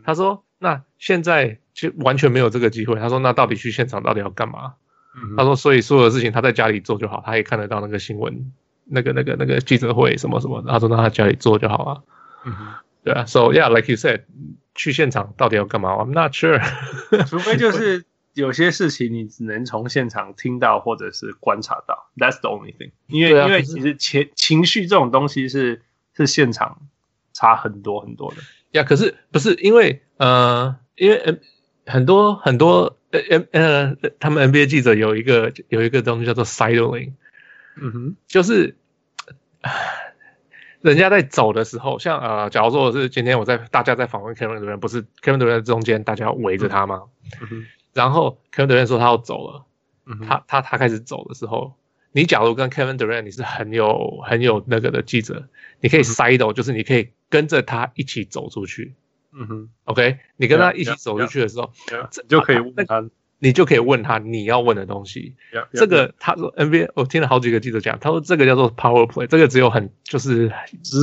他说，那现在就完全没有这个机会。他说，那到底去现场到底要干嘛？他说，所以所有的事情他在家里做就好，他也看得到那个新闻，那个那个那个记者会什么什么。他说，那他家里做就好了。对啊，So yeah，like you said，去现场到底要干嘛？I'm not sure，除非就是有些事情你只能从现场听到或者是观察到，That's the only thing。因为、啊、因为其实情情绪这种东西是是现场差很多很多的。呀，可是不是因为呃，因为嗯很多很多呃呃他们 NBA 记者有一个有一个东西叫做 sidling，嗯哼，就是。人家在走的时候，像呃，假如说我是今天我在大家在访问 Kevin Durant，不是 Kevin Durant 中间大家围着他吗？嗯哼、然后 Kevin Durant 说他要走了，嗯、他他他开始走的时候，你假如跟 Kevin Durant 你是很有很有那个的记者，你可以 sidle，、嗯、就是你可以跟着他一起走出去。嗯哼，OK，你跟他一起走出去的时候，这就可以问他。你就可以问他你要问的东西。这个他说 NBA，我听了好几个记者讲，他说这个叫做 power play，这个只有很就是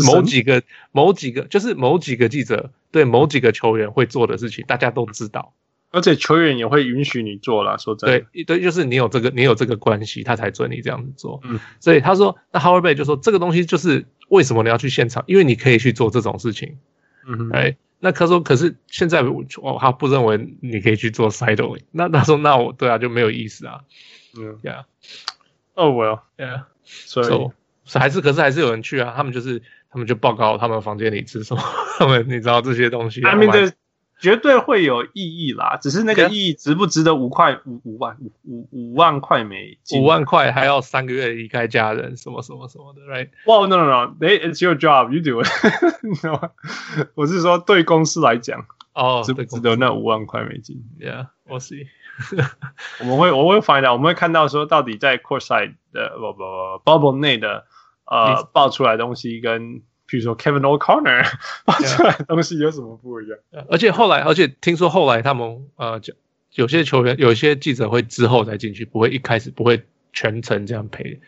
某几个某几个就是某几个记者对某几个球员会做的事情，大家都知道，而且球员也会允许你做了。说真的，对对，就是你有这个你有这个关系，他才准你这样子做。嗯，所以他说，那 Howard Bay 就说这个东西就是为什么你要去现场，因为你可以去做这种事情。嗯，哎。那他说，可是现在我他不认为你可以去做 sidling。那他说，那我对啊，就没有意思啊。嗯，Yeah，Oh，Well，Yeah，所以还是，可是还是有人去啊。他们就是，他们就报告他们房间里吃什么，他们你知道这些东西。I mean 绝对会有意义啦，只是那个意义值不值得五块五五万五五五万块美金？五万块还要三个月离开家人，什么什么什么的，right？Well, no, no, no. It's your job. You do it. 你知道吗？我是说，对公司来讲，哦，值不值得那五万块美金？Yeah, we'll see. 我们会，我会 find out，我们会看到说，到底在 courtside 的不不不 bubble 内的呃爆出来的东西跟。比如说 Kevin O'Connor 发出来的东西有什么不一样？而且后来，而且听说后来他们呃，就有些球员、有些记者会之后再进去，不会一开始不会全程这样陪。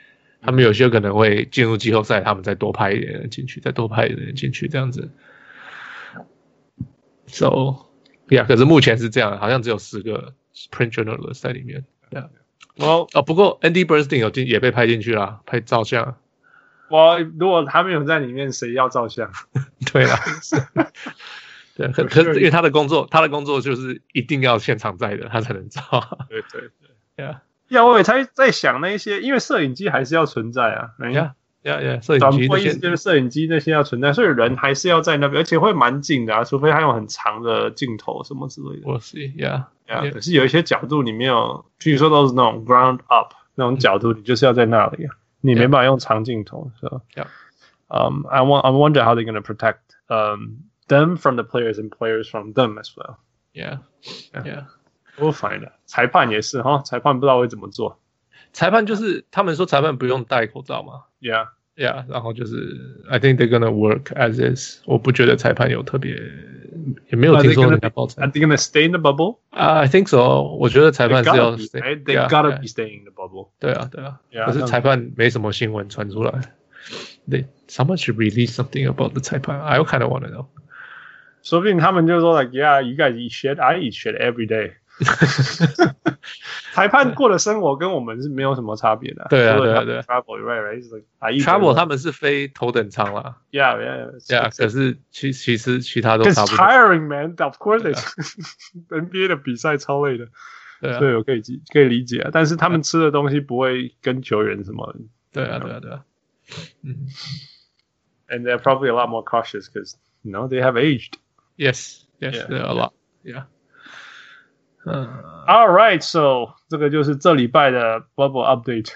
他们有些可能会进入季后赛，他们再多派一点人进去，再多派一点人进去这样子。So yeah，可是目前是这样，好像只有十个 print journalist 在里面。Yeah，哦哦，不过 Andy Bernstein 有进也被派进去了，拍照相。我如果他没有在里面，谁要照相？对啊，对，可可是因为他的工作，他的工作就是一定要现场在的，他才能照。对 对对，呀呀，我也才在想那些，因为摄影机还是要存在啊。呀呀呀，摄影机，就是摄影机那些要存在，所以人还是要在那边，而且会蛮近的啊，除非他用很长的镜头什么之类的。我是呀呀，可是有一些角度你没有，譬如说都是那种 ground up 那种角度，你就是要在那里啊。你没办法用长镜头，so yeah. Um, I want I wonder how they're going to protect um them from the players and players from them as well. Yeah, yeah. We'll find out. 裁判也是哈，裁判不知道会怎么做。裁判就是他们说裁判不用戴口罩嘛。Yeah, yeah. 然后就是 I think they're gonna work as is. 我不觉得裁判有特别，也没有听说人家报裁。Are they gonna stay in the bubble? I think so. 我觉得裁判是要 stay. They gotta be staying in the bubble. 对啊，对啊。可是裁判没什么新闻传出来。They someone should release something about the 裁判。I kind of wanna know. 说不定他们就说 like yeah, you guys eat shit, I eat shit every day. 裁判过的生活跟我们是没有什么差别的。对啊，对啊，对啊。Travel right right Travel 他们是飞头等舱啦。Yeah yeah yeah。可是其其实其他都差不多。Tiring man, of course. NBA 的比赛超累的。对啊，对，我可以理可以理解啊。但是他们吃的东西不会跟球员什么。对啊，对啊，对啊。嗯。And they're probably a lot more cautious because you know they have aged. Yes, yes, they're a lot. Yeah. All right, so 这个就是这礼拜的 Bubble Update。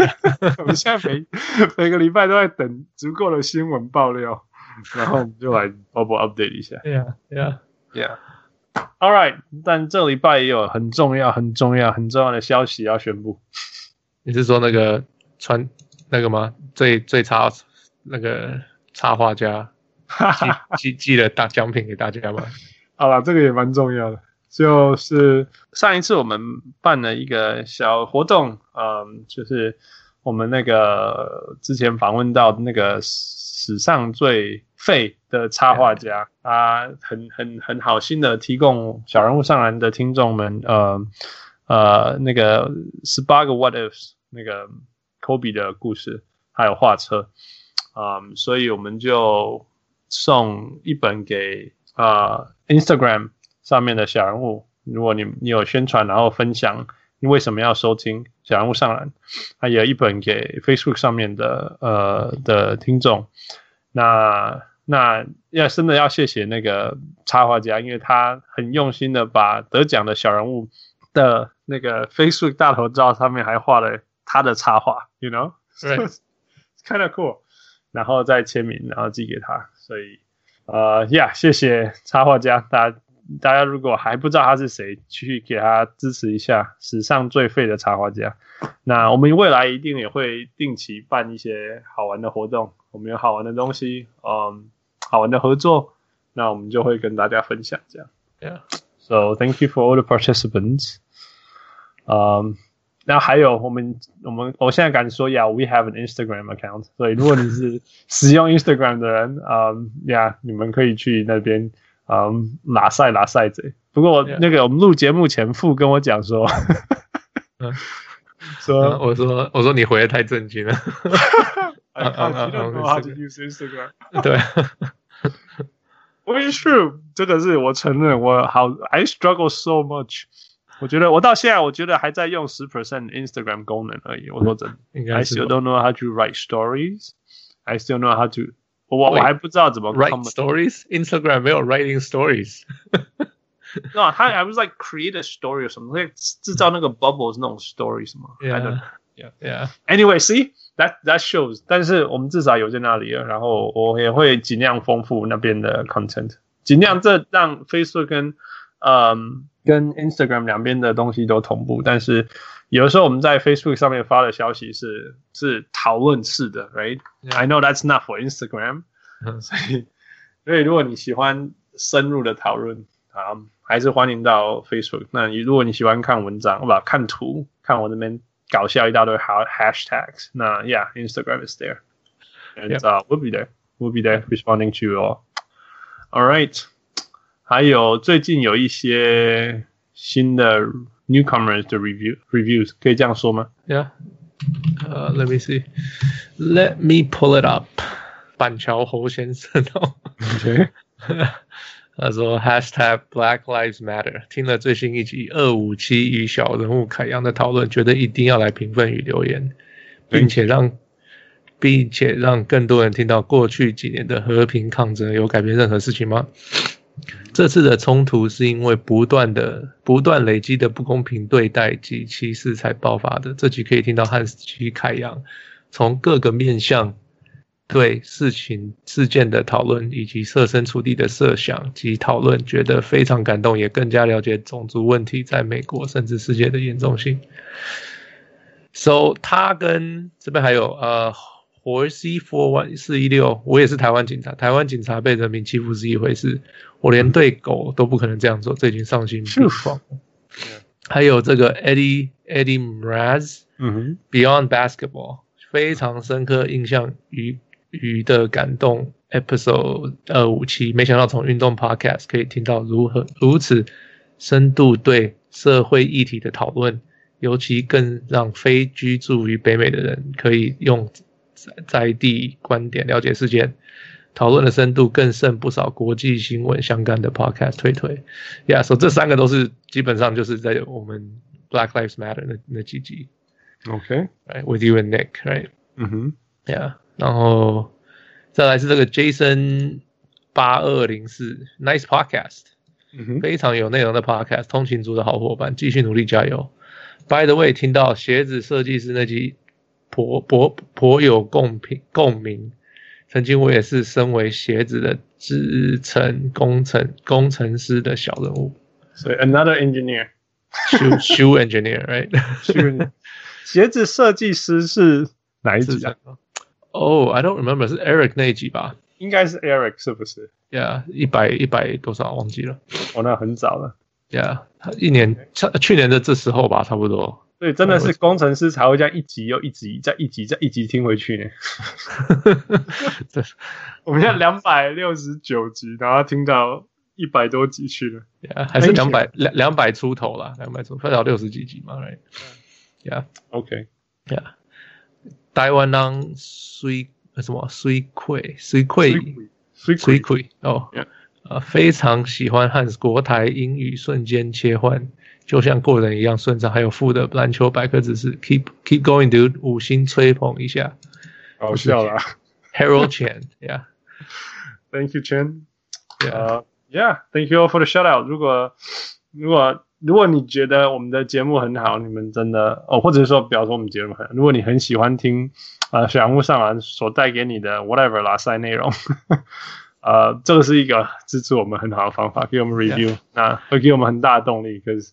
我们现在每 每个礼拜都在等足够的新闻爆料，然后我们就来 Bubble Update 一下。Yeah, yeah, yeah. All right，但这礼拜也有很重要、很重要、很重要的消息要宣布。你是说那个穿那个吗？最最差那个插画家寄寄寄了大奖品给大家吗？好了，这个也蛮重要的。就是上一次我们办了一个小活动，嗯，就是我们那个之前访问到那个史上最废的插画家，他很很很好心的提供小人物上篮的听众们，呃呃，那个十八个 What Ifs 那个 Kobe 的故事，还有画册，嗯，所以我们就送一本给呃 Instagram。上面的小人物，如果你你有宣传，然后分享你为什么要收听小人物上篮，还有一本给 Facebook 上面的呃的听众。那那要真的要谢谢那个插画家，因为他很用心的把得奖的小人物的那个 Facebook 大头照上面还画了他的插画，you know，kind of cool，然后再签名，然后寄给他。所以呃呀，yeah, 谢谢插画家，大家。大家如果还不知道他是谁，去给他支持一下，史上最废的插画家。那我们未来一定也会定期办一些好玩的活动，我们有好玩的东西，嗯，好玩的合作，那我们就会跟大家分享这样。Yeah. So thank you for all the participants. 嗯，那还有我们我们我现在敢说，Yeah, we have an Instagram account. 所以如果你是使用 Instagram 的人，嗯，Yeah，你们可以去那边。嗯，拉塞拉塞贼。不过那个我们录节目前，傅跟我讲说，说我说我说你回的太震惊了。I don't know how to use Instagram。对，Which is true，这个是我承认，我好，I struggle so much。我觉得我到现在，我觉得还在用十 percent Instagram 功能而已。我说真的，I still don't know how to write stories。I still know how to。我我还不知道怎么 write stories，Instagram 没有 writing stories。no，他还不是 like create a story 什么，会制造那个 bubbles 那种 story 什么。Yeah, yeah, yeah. Anyway, see that that shows，但是我们至少有在那里了。然后我也会尽量丰富那边的 content，尽量这让 Facebook 跟嗯跟 Instagram 两边的东西都同步。但是有的时候我们在 Facebook 上面发的消息是是讨论式的，right？I know that's not for Instagram，所以所以如果你喜欢深入的讨论啊，还是欢迎到 Facebook。那你如果你喜欢看文章，不看图，看我这边搞笑一大堆 hashtags，那 yeah，Instagram is there，and we'll be there，we'll be there responding to you all。All right，还有最近有一些新的。 Newcomers 的 review reviews 可以这样说吗？Yeah，呃、uh,，Let me see，Let me pull it up。板桥侯先生哦，OK，他说 Hashtag Black Lives Matter，听了最新一集二五七与小人物凯扬的讨论，觉得一定要来评分与留言，并且让并且让更多人听到过去几年的和平抗争有改变任何事情吗？ 这次的冲突是因为不断的、不断累积的不公平对待及歧视才爆发的。这集可以听到汉斯基凯扬从各个面向对事情事件的讨论，以及设身处地的设想及讨论，觉得非常感动，也更加了解种族问题在美国甚至世界的严重性。So，他跟这边还有呃。我 C four one 四一六，我也是台湾警察。台湾警察被人民欺负是一回事，我连对狗都不可能这样做，这已经丧心病狂。还有这个 Eddie Eddie Mraz，嗯哼，Beyond Basketball，非常深刻印象与与的感动。Episode 二五七，没想到从运动 Podcast 可以听到如何如此深度对社会议题的讨论，尤其更让非居住于北美的人可以用在地观点了解事件。讨论的深度更胜不少国际新闻相干的 podcast 推推。Yeah，，所以这三个都是基本上就是在我们 Black Lives Matter 那那几集。OK，right，with you and Nick，right？嗯哼，Yeah，然后再来是这个 Jason 八二零四，Nice podcast，嗯哼，非常有内容的 podcast，通勤族的好伙伴，继续努力加油。By the way，听到鞋子设计师那集颇颇颇有共鸣共鸣。曾经我也是身为鞋子的制程工程工程师的小人物，所以 another engineer，shoe shoe engineer，right？鞋子设计师是哪一集啊？哦、oh,，I don't remember，是 Eric 那一集吧？应该是 Eric，是不是？Yeah，一百一百多少忘记了？哦，那很早了。Yeah，一年去年的这时候吧，差不多。对，真的是工程师才会这样一集又一集，再一集再一集听回去呢。对，我们现在两百六十九集，然后听到一百多集去了，yeah, 还是两百两两百出头啦，两百出，快到六十几集嘛，right？Yeah，OK，Yeah，台湾人水什么？水亏水亏水亏哦，呃，非常喜欢和国台英语瞬间切换。就像过人一样顺畅，还有附的篮球百科知识，keep keep going, dude，五星吹捧一下，搞笑啦，Harold Chen，yeah，Thank you Chen，yeah，yeah，thank you all for the shout out。如果如果如果你觉得我们的节目很好，你们真的哦，或者是说，比方说我们节目很，如果你很喜欢听啊，小人物上篮所带给你的 whatever 拉塞内容，呃，这个是一个支持我们很好的方法，给我们 review. 那会给我们很大的动力，可是。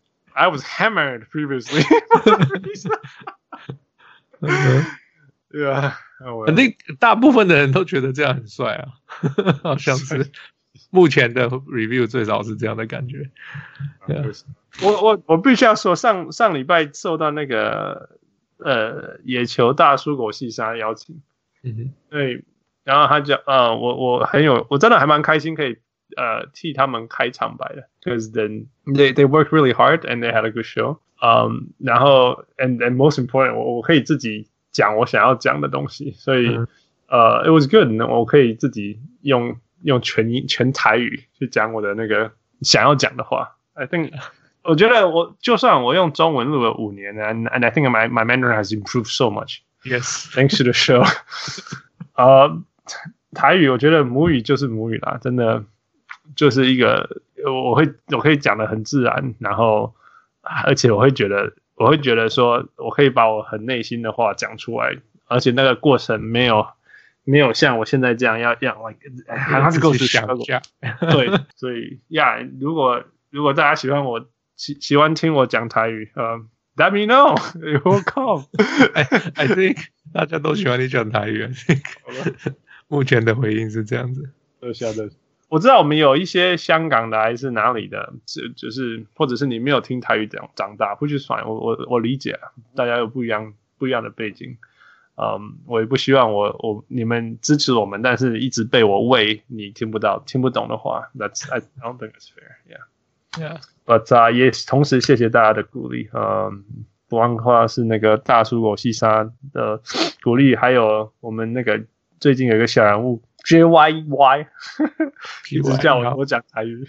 I was hammered previously. 对啊，肯定大部分的人都觉得这样很帅啊，好像是。目前的 review 最少是这样的感觉。我我我必须要说，上上礼拜受到那个呃野球大叔狗细沙邀请，对，然后他讲，呃，我我很有，我真的还蛮开心可以。呃，替他们开场白的，because then they they worked really hard and they had a good show。嗯，然后 and and most important，我我可以自己讲我想要讲的东西，所以呃、uh, it was good。我可以自己用用全英全台语去讲我的那个想要讲的话。I think，我觉得我就算我用中文录了五年，and and I think my my Mandarin has improved so much。Yes，thanks to the show。呃，台语我觉得母语就是母语啦，真的。 就是一个，我会我可以讲的很自然，然后而且我会觉得，我会觉得说，我可以把我很内心的话讲出来，而且那个过程没有没有像我现在这样要要还还是够是想讲，对，所以呀，yeah, 如果如果大家喜欢我喜喜欢听我讲台语，呃、uh,，Let me know，you will come。I I think 大家都喜欢你讲台语 目前的回应是这样子，都晓得。我知道我们有一些香港的还是哪里的，就就是或者是你没有听台语长长大，不去算，我我我理解，大家有不一样不一样的背景，嗯，我也不希望我我你们支持我们，但是一直被我喂你听不到听不懂的话，That's I don't think it's fair，yeah，yeah，but 啊也同时谢谢大家的鼓励，嗯，不忘的话是那个大叔狗西沙的鼓励，还有我们那个最近有一个小人物。J Y Y，一直叫我我讲台语。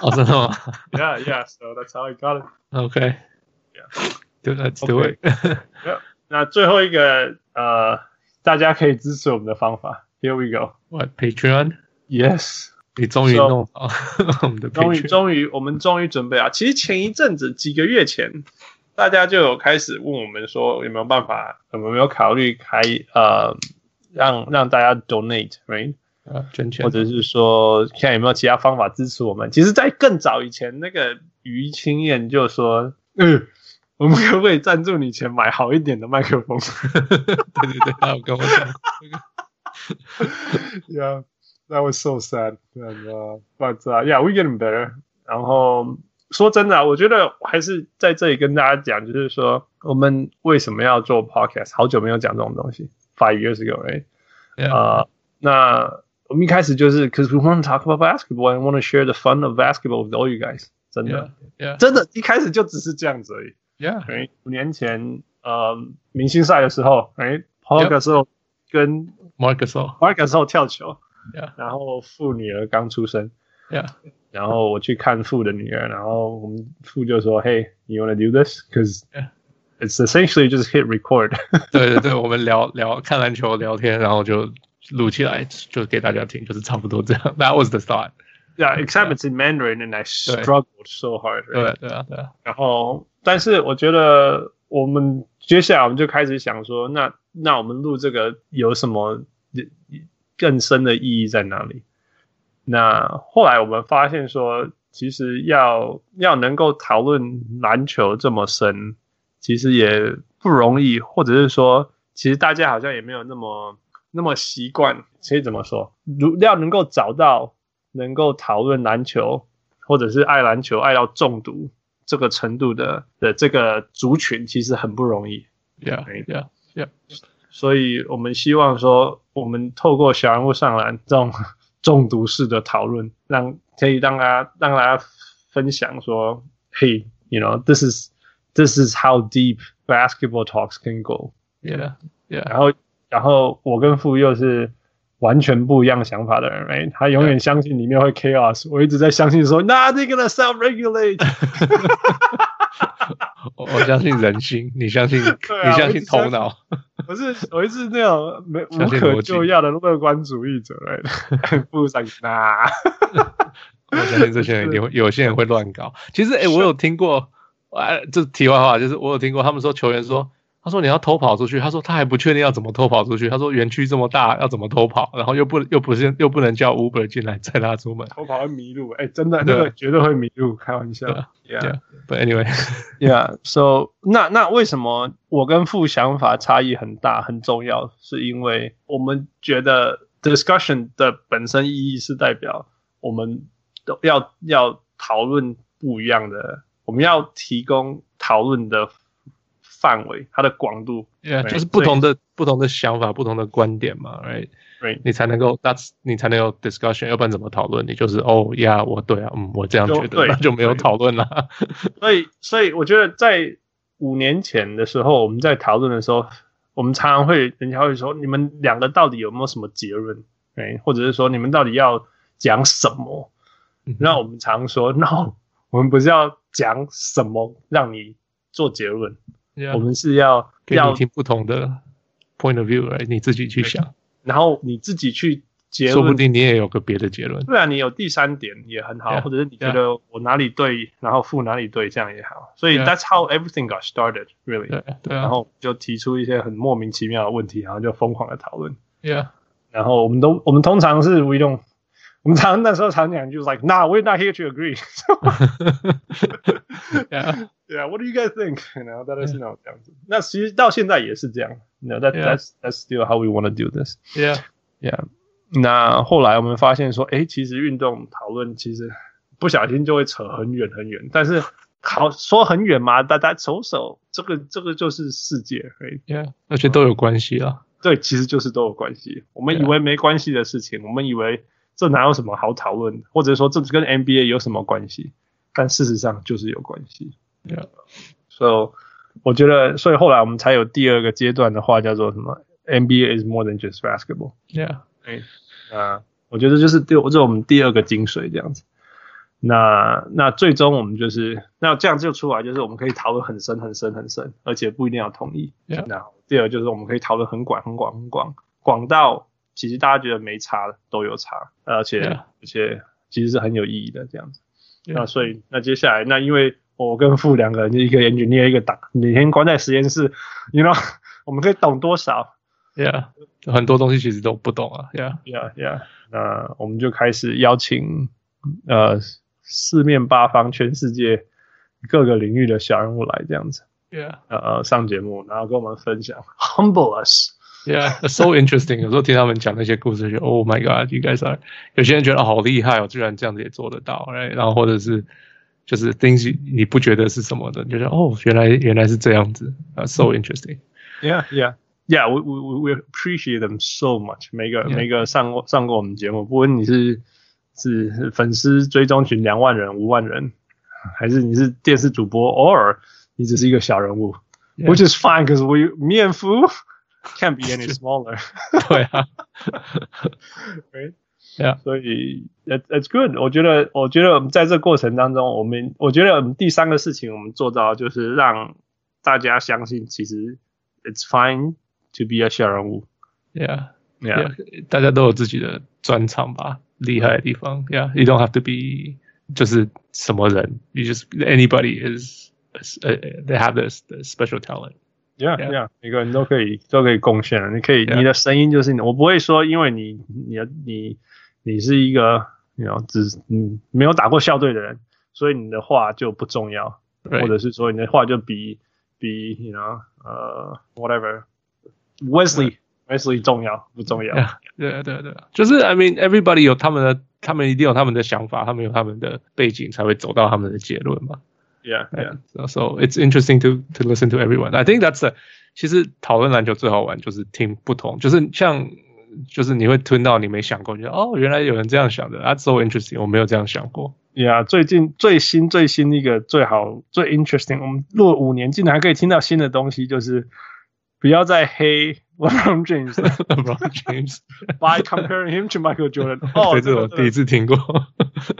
哦，真的吗？Yeah, yeah. So that's how I got it. Okay. Yeah. Do let's do it. Yeah. 那最后一个呃，大家可以支持我们的方法。Here we go. What Patreon? Yes. 你终于弄好我们的 Patreon。终于，终于，我们终于准备啊！其实前一阵子，几个月前，大家就有开始问我们说，有没有办法，有没有考虑开呃。让让大家 donate，right？啊，捐钱，或者是说，看有没有其他方法支持我们。其实，在更早以前，那个于青燕就说：“嗯，我们可不可以赞助你钱买好一点的麦克风？对 对对，他有跟我讲。yeah, that was so sad. And, uh, but uh, yeah, we getting better. 然后说真的啊，我觉得还是在这里跟大家讲，就是说我们为什么要做 podcast？好久没有讲这种东西 ，five years ago, right? Yeah. 啊，uh, 那我们一开始就是 because we want to talk about basketball and want to share the fun of basketball with all you guys. 真的，yeah, yeah. 真的，一开始就只是这样子而已。Yeah，哎，五年前，呃，明星赛的时候，哎，Paul 的时候跟 Marcus，Marcus 的时候跳球，Yeah，然后父女儿刚出生，Yeah，然后我去看父的女儿，然后我们父就说，Hey，you wanna do this？Because It's essentially just hit record。对对对，我们聊聊看篮球聊天，然后就录起来，就给大家听，就是差不多这样。That was the start。Yeah, except it's in Mandarin, and I struggled so hard. 对对啊对啊。然后，但是我觉得我们接下来我们就开始想说，那那我们录这个有什么更深的意义在哪里？那后来我们发现说，其实要要能够讨论篮球这么深，其实也不容易，或者是说，其实大家好像也没有那么那么习惯。所以怎么说？如要能够找到。能够讨论篮球，或者是爱篮球爱到中毒这个程度的的这个族群，其实很不容易。Yeah, yeah, yeah. 所以我们希望说，我们透过小人物上篮这种 中毒式的讨论，让可以让大家让大家分享说，Hey, you know, this is this is how deep basketball talks can go. Yeah, yeah. 然后然后我跟富又是。完全不一样想法的人，哎，他永远相信里面会 chaos。我一直在相信说，Nothing gonna self regulate。我我相信人心，你相信？你相信头脑？我是我一直那种没无可救药的乐观主义者，哎，不相信啊。我相信这些人有有些人会乱搞。其实，哎，我有听过，哎，这题外话就是我有听过他们说球员说。他说你要偷跑出去，他说他还不确定要怎么偷跑出去。他说园区这么大，要怎么偷跑？然后又不又不是又不能叫 Uber 进来载他出门，偷跑会迷路。哎，真的，那个绝对会迷路，开玩笑。Yeah，But anyway，Yeah，So 那那为什么我跟副想法差异很大？很重要，是因为我们觉得 discussion 的本身意义是代表我们都要要讨论不一样的，我们要提供讨论的。范围，它的广度，yeah, 就是不同的不同的想法，不同的观点嘛，right？对，你才能够，that's 你才能有 discussion，要不然怎么讨论？你就是哦呀，yeah, 我对啊，嗯，我这样觉得，那就没有讨论了。所以，所以我觉得在五年前的时候，我们在讨论的时候，我们常常会，人家会说，你们两个到底有没有什么结论？哎，或者是说，你们到底要讲什么？那我们常说，no，我们不是要讲什么让你做结论。我们是要给你听不同的 point of view，来你自己去想，然后你自己去结论，说不定你也有个别的结论。对啊，你有第三点也很好或者是你觉得我哪里对.然后负哪里对，这样也好。所以 that's how everything got started，really。对对啊，然后就提出一些很莫名其妙的问题，然后就疯狂的讨论。Yeah，然后我们都我们通常是 we don't。我们常那时候常讲就是 like nah we're not here to agree yeah yeah what do you guys think you know that is no 这样子那其实到现在也是这样 you know that that's that's still how we want to do this yeah yeah 那后来我们发现说诶其实运动讨论其实不小心就会扯很远很远但是好说很远嘛大家走走这个这个就是世界 yeah 而且都有关系啊对其实就是都有关系我们以为没关系的事情我们以为 这哪有什么好讨论的？或者说这跟 NBA 有什么关系？但事实上就是有关系。Yeah. So 我觉得，所以后来我们才有第二个阶段的话叫做什么？NBA is more than just basketball. Yeah. 啊，我觉得就是对，这是我们第二个精髓这样子。那那最终我们就是那这样就出来，就是我们可以讨论很深很深很深，而且不一定要同意。Yeah. 那第二就是我们可以讨论很广很广很广，广到。其实大家觉得没差的都有差，而且.而且其实是很有意义的这样子。那所以那接下来那因为我跟傅两个人，一个 engineer 一个党，每天关在实验室，you know，我们可以懂多少？Yeah，很多东西其实都不懂啊。Yeah，Yeah，Yeah。Yeah, yeah. 那我们就开始邀请呃四面八方、全世界各个领域的小人物来这样子。，Yeah，呃，上节目，然后跟我们分享，humble us，Yeah，so interesting。有时候听他们讲那些故事，就 Oh my God，you guys are，有些人觉得好厉害哦，居然这样子也做得到，right？然后或者是就是 things 你不觉得是什么的，就是哦，原来原来是这样子啊，so interesting。Yeah，Yeah，Yeah，we we we appreciate them so much。每个每个上过上过我们节目，不论你是是粉丝追踪群两万人、五万人。还是你是电视主播，偶尔你只是一个小人物，which is fine because we me and Fu can't be any smaller。对啊，right，yeah，所以 it it's good。我觉得，我觉得我们在这个过程当中，我们我觉得我们第三个事情我们做到就是让大家相信，其实 it's fine to be a 小人物。Yeah，yeah，大家都有自己的专长吧，厉害的地方。Yeah，you don't have to be。就是什么人，you just anybody is they have this special talent。 Yeah, yeah，每个人都可以都可以贡献了。你可以，你的声音就是你我不会说，因为你你你你是一个你知道只嗯没有打过校队的人，所以你的话就不重要，或者是说你的话就比比 you know 呃 whatever Wesley Wesley 重要不重要？对对对，就是 I mean everybody 有他们的。他们一定有他们的想法，他们有他们的背景，才会走到他们的结论嘛。Yeah, yeah. So it's interesting to to listen to everyone. I think that's a, 其实讨论篮球最好玩就是听不同，就是像就是你会听到你没想过，觉得哦，原来有人这样想的，That's so interesting。我没有这样想过。Yeah，最近最新最新一个最好最 interesting，我们录了五年，竟然还可以听到新的东西，就是不要再黑。LeBron James，LeBron James，by comparing him to Michael Jordan，哦，这是我第一次听过，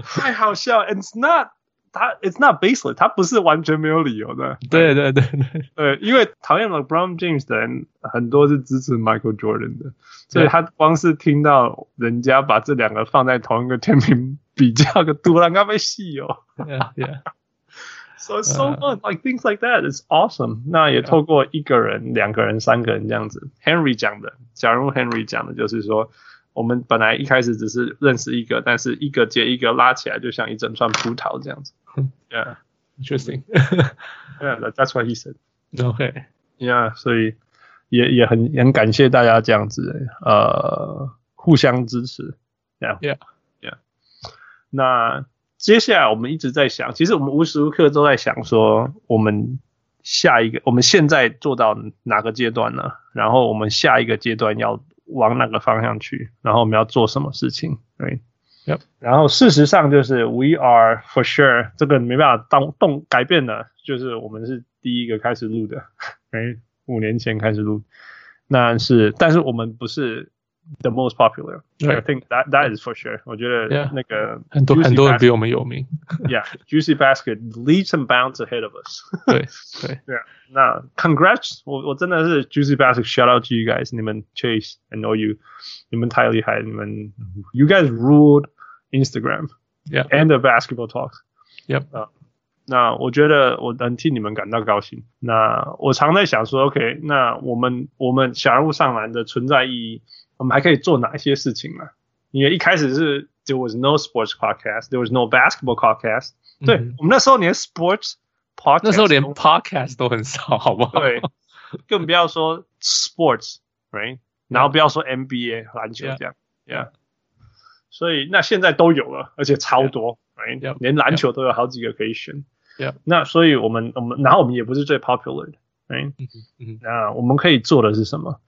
太好笑。It's not， 他 It's not baseless，他不是完全没有理由的。对对对对对，因为讨厌 LeBron James 的人很多是支持 Michael Jordan 的，所以他光是听到人家把这两个放在同一个天平比较，个突然他被戏哦。Yeah, yeah. So it's so fun, like things like that. It's awesome. 那也透过一个人、两个人、三个人这样子。Henry 讲的，假如 Henry 讲的就是说，我们本来一开始只是认识一个，但是一个接一个拉起来，就像一整串葡萄这样子。Yeah, interesting. Yeah, that's what he said. Okay. Yeah, 所以也也很很感谢大家这样子，呃，互相支持。Yeah, yeah, yeah. 那。接下来我们一直在想，其实我们无时无刻都在想说，我们下一个，我们现在做到哪个阶段呢？然后我们下一个阶段要往哪个方向去？然后我们要做什么事情？对.然后事实上就是 we are for sure，这个没办法动动改变的，就是我们是第一个开始录的，哎，五年前开始录，那是，但是我们不是。The most popular, I think that that is for sure. 我觉得那个很多很多人比我们有名。Yeah, Juicy Basket leaps and bounds ahead of us. 对对对。那 Congrats，我我真的是 Juicy Basket shout out to you guys. 你们 Chase and know you，你们太厉害，你们 You guys ruled Instagram. Yeah, and the basketball talks. Yep. 啊，那我觉得我能替你们感到高兴。那我常在想说，OK，那我们我们小人物上篮的存在意义。 我们还可以做哪一些事情呢？因为一开始是 there was no sports podcast, there was no basketball podcast。对，我们那时候连 sports podcast 那时候连 podcast 都很少，好不好？对，更不要说 sports，right？然后不要说 NBA 篮球这样，yeah。所以那现在都有了，而且超多，right？连篮球都有好几个可以选，yeah。那所以我们我们然后我们也不是最 popular 的，right？那我们可以做的是什么？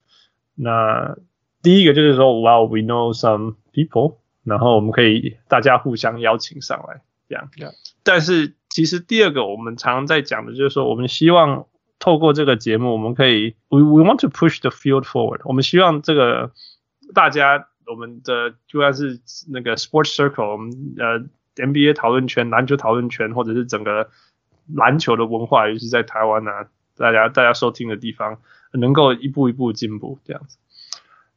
那第一个就是说，Well, we know some people，然后我们可以大家互相邀请上来，这样。Yeah. 但是其实第二个我们常常在讲的就是说，我们希望透过这个节目，我们可以，we we want to push the field forward。我们希望这个大家，我们的就算是那个 sports circle，我们呃 NBA 讨论圈、篮球讨论圈，或者是整个篮球的文化，尤其是在台湾啊，大家大家收听的地方，能够一步一步进步，这样子。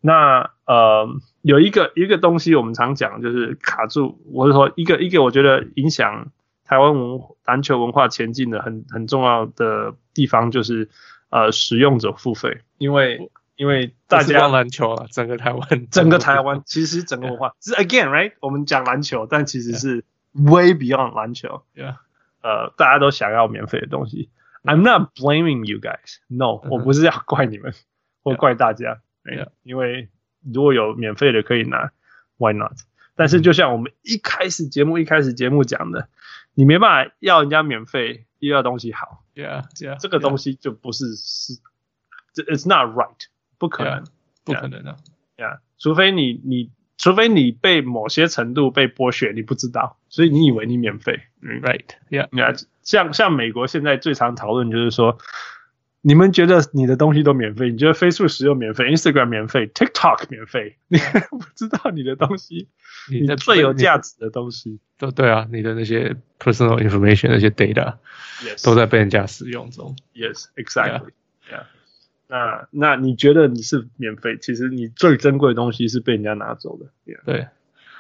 那呃，有一个一个东西我们常讲，就是卡住。我是说，一个一个，我觉得影响台湾文篮球文化前进的很很重要的地方，就是呃，使用者付费。因为因为大家篮球啊，整个台湾，整个台湾，其实整个文化是 again right，我们讲篮球，但其实是 way beyond 篮球。Yeah，呃，大家都想要免费的东西。I'm not blaming you guys. No，、嗯、我不是要怪你们，或怪大家。Yeah. Yeah. 因为如果有免费的可以拿，Why not？但是就像我们一开始节目一开始节目讲的，你没办法要人家免费，又要东西好。Yeah，Yeah，这个东西就不是是，It's not right，不可能，yeah, 不可能的。Yeah，除非你你。除非你被某些程度被剥削，你不知道，所以你以为你免费。嗯，Right，Yeah，像像美国现在最常讨论就是说，你们觉得你的东西都免费，你觉得 Facebook 使用免费，Instagram 免费，TikTok 免费，你不知道你的东西，你的最有价值的东西，都对啊，你的那些 personal information 那些 data，Yes，都在被人家使用中。Yes，exactly，Yeah。那那你觉得你是免费？其实你最珍贵的东西是被人家拿走的。Yeah. 对，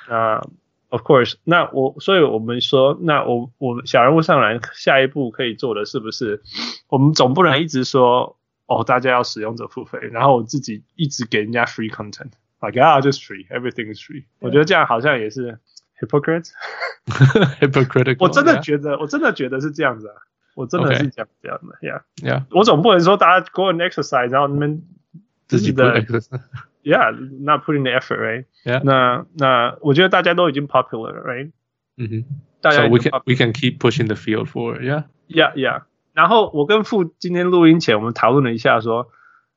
那 Of course，那我所以我们说，那我我们小人物上篮下一步可以做的是不是？我们总不能一直说哦，大家要使用者付费，然后我自己一直给人家 free content，like ah just free，everything is free。我觉得这样好像也是 hypocrite，hypocritical。我真的觉得我真的觉得是这样子啊。我真的是讲这样的，Yeah，Yeah，我总不能说大家 go and exercise，然后你们自己的 ，Yeah，not putting the effort，right？Yeah，那那我觉得大家都已经 popular，right？嗯哼，大家 So we can we can keep pushing the field forward，Yeah，Yeah，Yeah。然后我跟傅今天录音前，我们讨论了一下，说，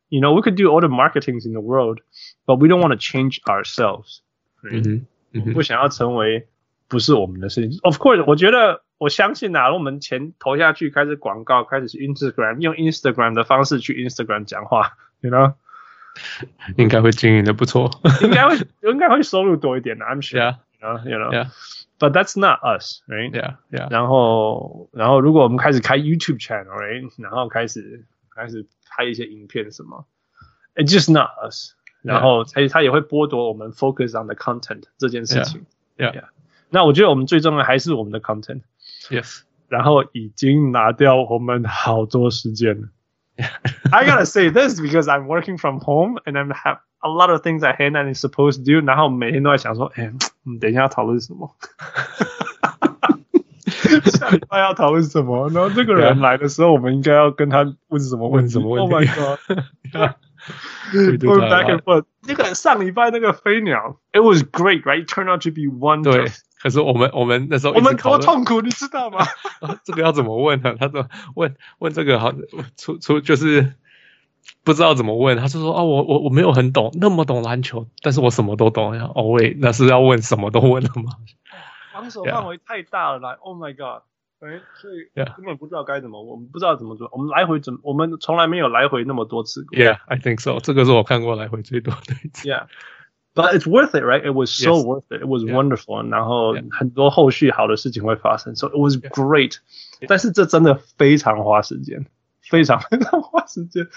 You know，we could do all the marketings in the world，but we don't want to change ourselves。嗯哼，我们不想要成为不是我们的事情。Of course，我觉得。我相信啊，我们钱投下去，开始广告，开始去 Instagram，用 Instagram 的方式去 Instagram 讲话，you know， 应该会经营的不错，应该会应该会收入多一点的，I'm sure，you know，you know，but that's not us，right？Yeah，yeah。然后，然后如果我们开始开 YouTube channel，right？然后开始开始拍一些影片什么，it's just not us。然后，他他也会剥夺我们 focus on the content 这件事情，yeah，yeah。那我觉得我们最重要的还是我们的 content。Yes，然后已经拿掉我们好多时间了。I gotta say this because I'm working from home and I have a lot of things I had and is supposed to do。然后每天都在想说，哎，我们等一下要讨论什么？下礼拜要讨论什么？然后这个人来的时候，我们应该要跟他问什么问什么问题？Oh my god！Going back and forth。那个上礼拜那个飞鸟，It was great, right? Turned out to be wonderful。 可是我们我们那时候我们多痛苦，你知道吗？这个要怎么问呢？他说问问这个好出出就是不知道怎么问。他就说哦，我我我没有很懂那么懂篮球，但是我什么都懂呀。哦喂，那是要问什么都问了吗？防守范围太大了，来，Oh my God！哎，所以根本不知道该怎么问，我们不知道怎么做。我们来回怎，我们从来没有来回那么多次过。Yeah，I think so。这个是我看过来回最多的一次。Yeah。But it's worth it, right? It was so yes. worth it. It was wonderful. Yeah. 然后很多后续好的事情会发生，so it was great. Yeah. 但是这真的非常花时间，非常非常花时间。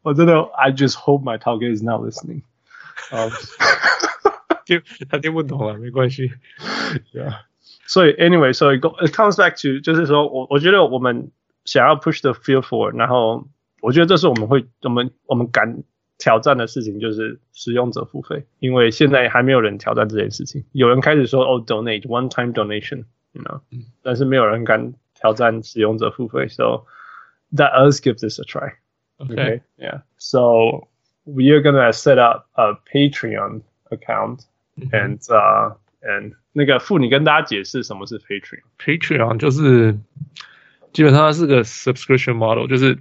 我真的，I just hope my target is not listening. Um, 听他听不懂啊，没关系。Yeah. 所以，anyway, so it, go, it comes back to 就是说我我觉得我们想要 push the field forward，然后我觉得这是我们会我们我们敢。 挑战的事情就是使用者付费，因为现在还没有人挑战这件事情。有人开始说哦，donate one time donation，you know，但是没有人敢挑战使用者付费。So let us give this a try. Okay. okay. Yeah. So we are gonna set up a Patreon account and uh and 那个傅，你跟大家解释什么是 Patreon。Patreon 就是基本上它是个 subscription model，就是。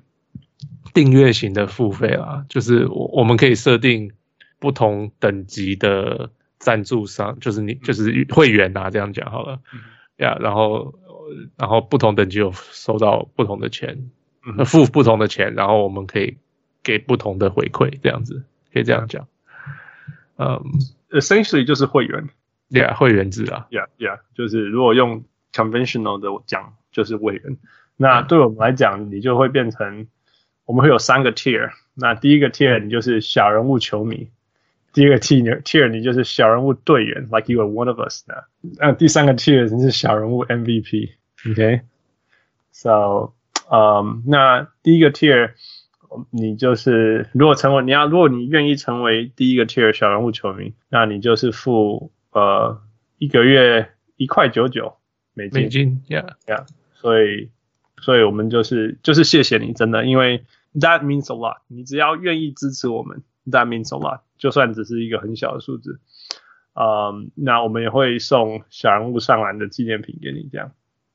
订阅型的付费啦，就是我我们可以设定不同等级的赞助商，就是你就是会员啊，这样讲好了，呀、然后然后不同等级有收到不同的钱，嗯、付不同的钱，然后我们可以给不同的回馈，这样子可以这样讲，嗯、um,，essentially 就是会员，yeah，会员制啊，yeah yeah，就是如果用 conventional 的讲就是会员，那对我们来讲，嗯、你就会变成。我们会有三个 tier，那第一个 tier 你就是小人物球迷，第二个 tier tier 你就是小人物队员，like you are one of us 那，那第三个 tier 你是小人物 MVP，OK，so，嗯，那第一个 tier 你就是如果成为你要如果你愿意成为第一个 tier 小人物球迷，那你就是付呃一个月一块九九美金，美金，yeah。Yeah，所以。所以我们就是就是谢谢你，真的，因为 that means a lot。你只要愿意支持我们，that means a lot。就算只是一个很小的数字，嗯，那我们也会送小人物上篮的纪念品给你，这样。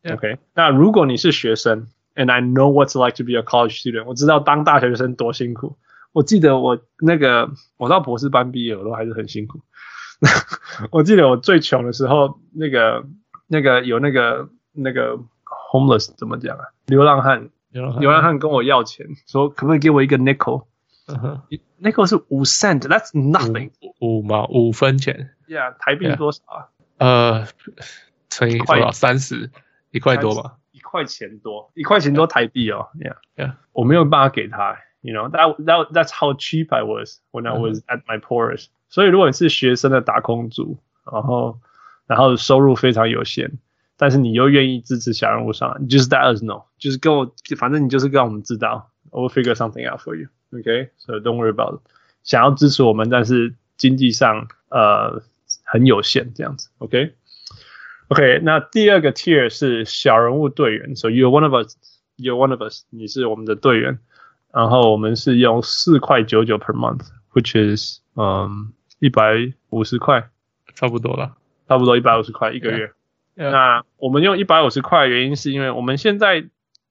OK，那如果你是学生，and I know what's like to be a college student，我知道当大学生多辛苦。我记得我那个我到博士班毕业，我都还是很辛苦。我记得我最穷的时候，那个那个有那个那个 homeless 怎么讲啊？流浪汉，流浪汉跟我要钱，说可不可以给我一个 nickel？嗯哼，nickel 是五 cent，that's nothing，五毛五分钱。Yeah，台币多少啊？呃，乘以多少？三十，一块多吧？一块钱多，一块钱多台币哦。Yeah，yeah，我没有办法给他。You know that that that's how cheap I was when I was at my poorest. 所以如果你是学生的打工族，然后然后收入非常有限，但是你又愿意支持小人物上篮，你就是 let us know，就是跟我，反正你就是让我们知道，I will figure something out for you. Okay, so don't worry about it. 想要支持我们，但是经济上呃很有限这样子。OK, OK，那第二个 tier 是小人物队员，So you're one of us, you're one of us，你是我们的队员。然后我们是用四块九九 per month，which is 嗯一百五十块，差不多了，差不多一百五十块一个月。 那我们用一百五十块的原因是因为我们现在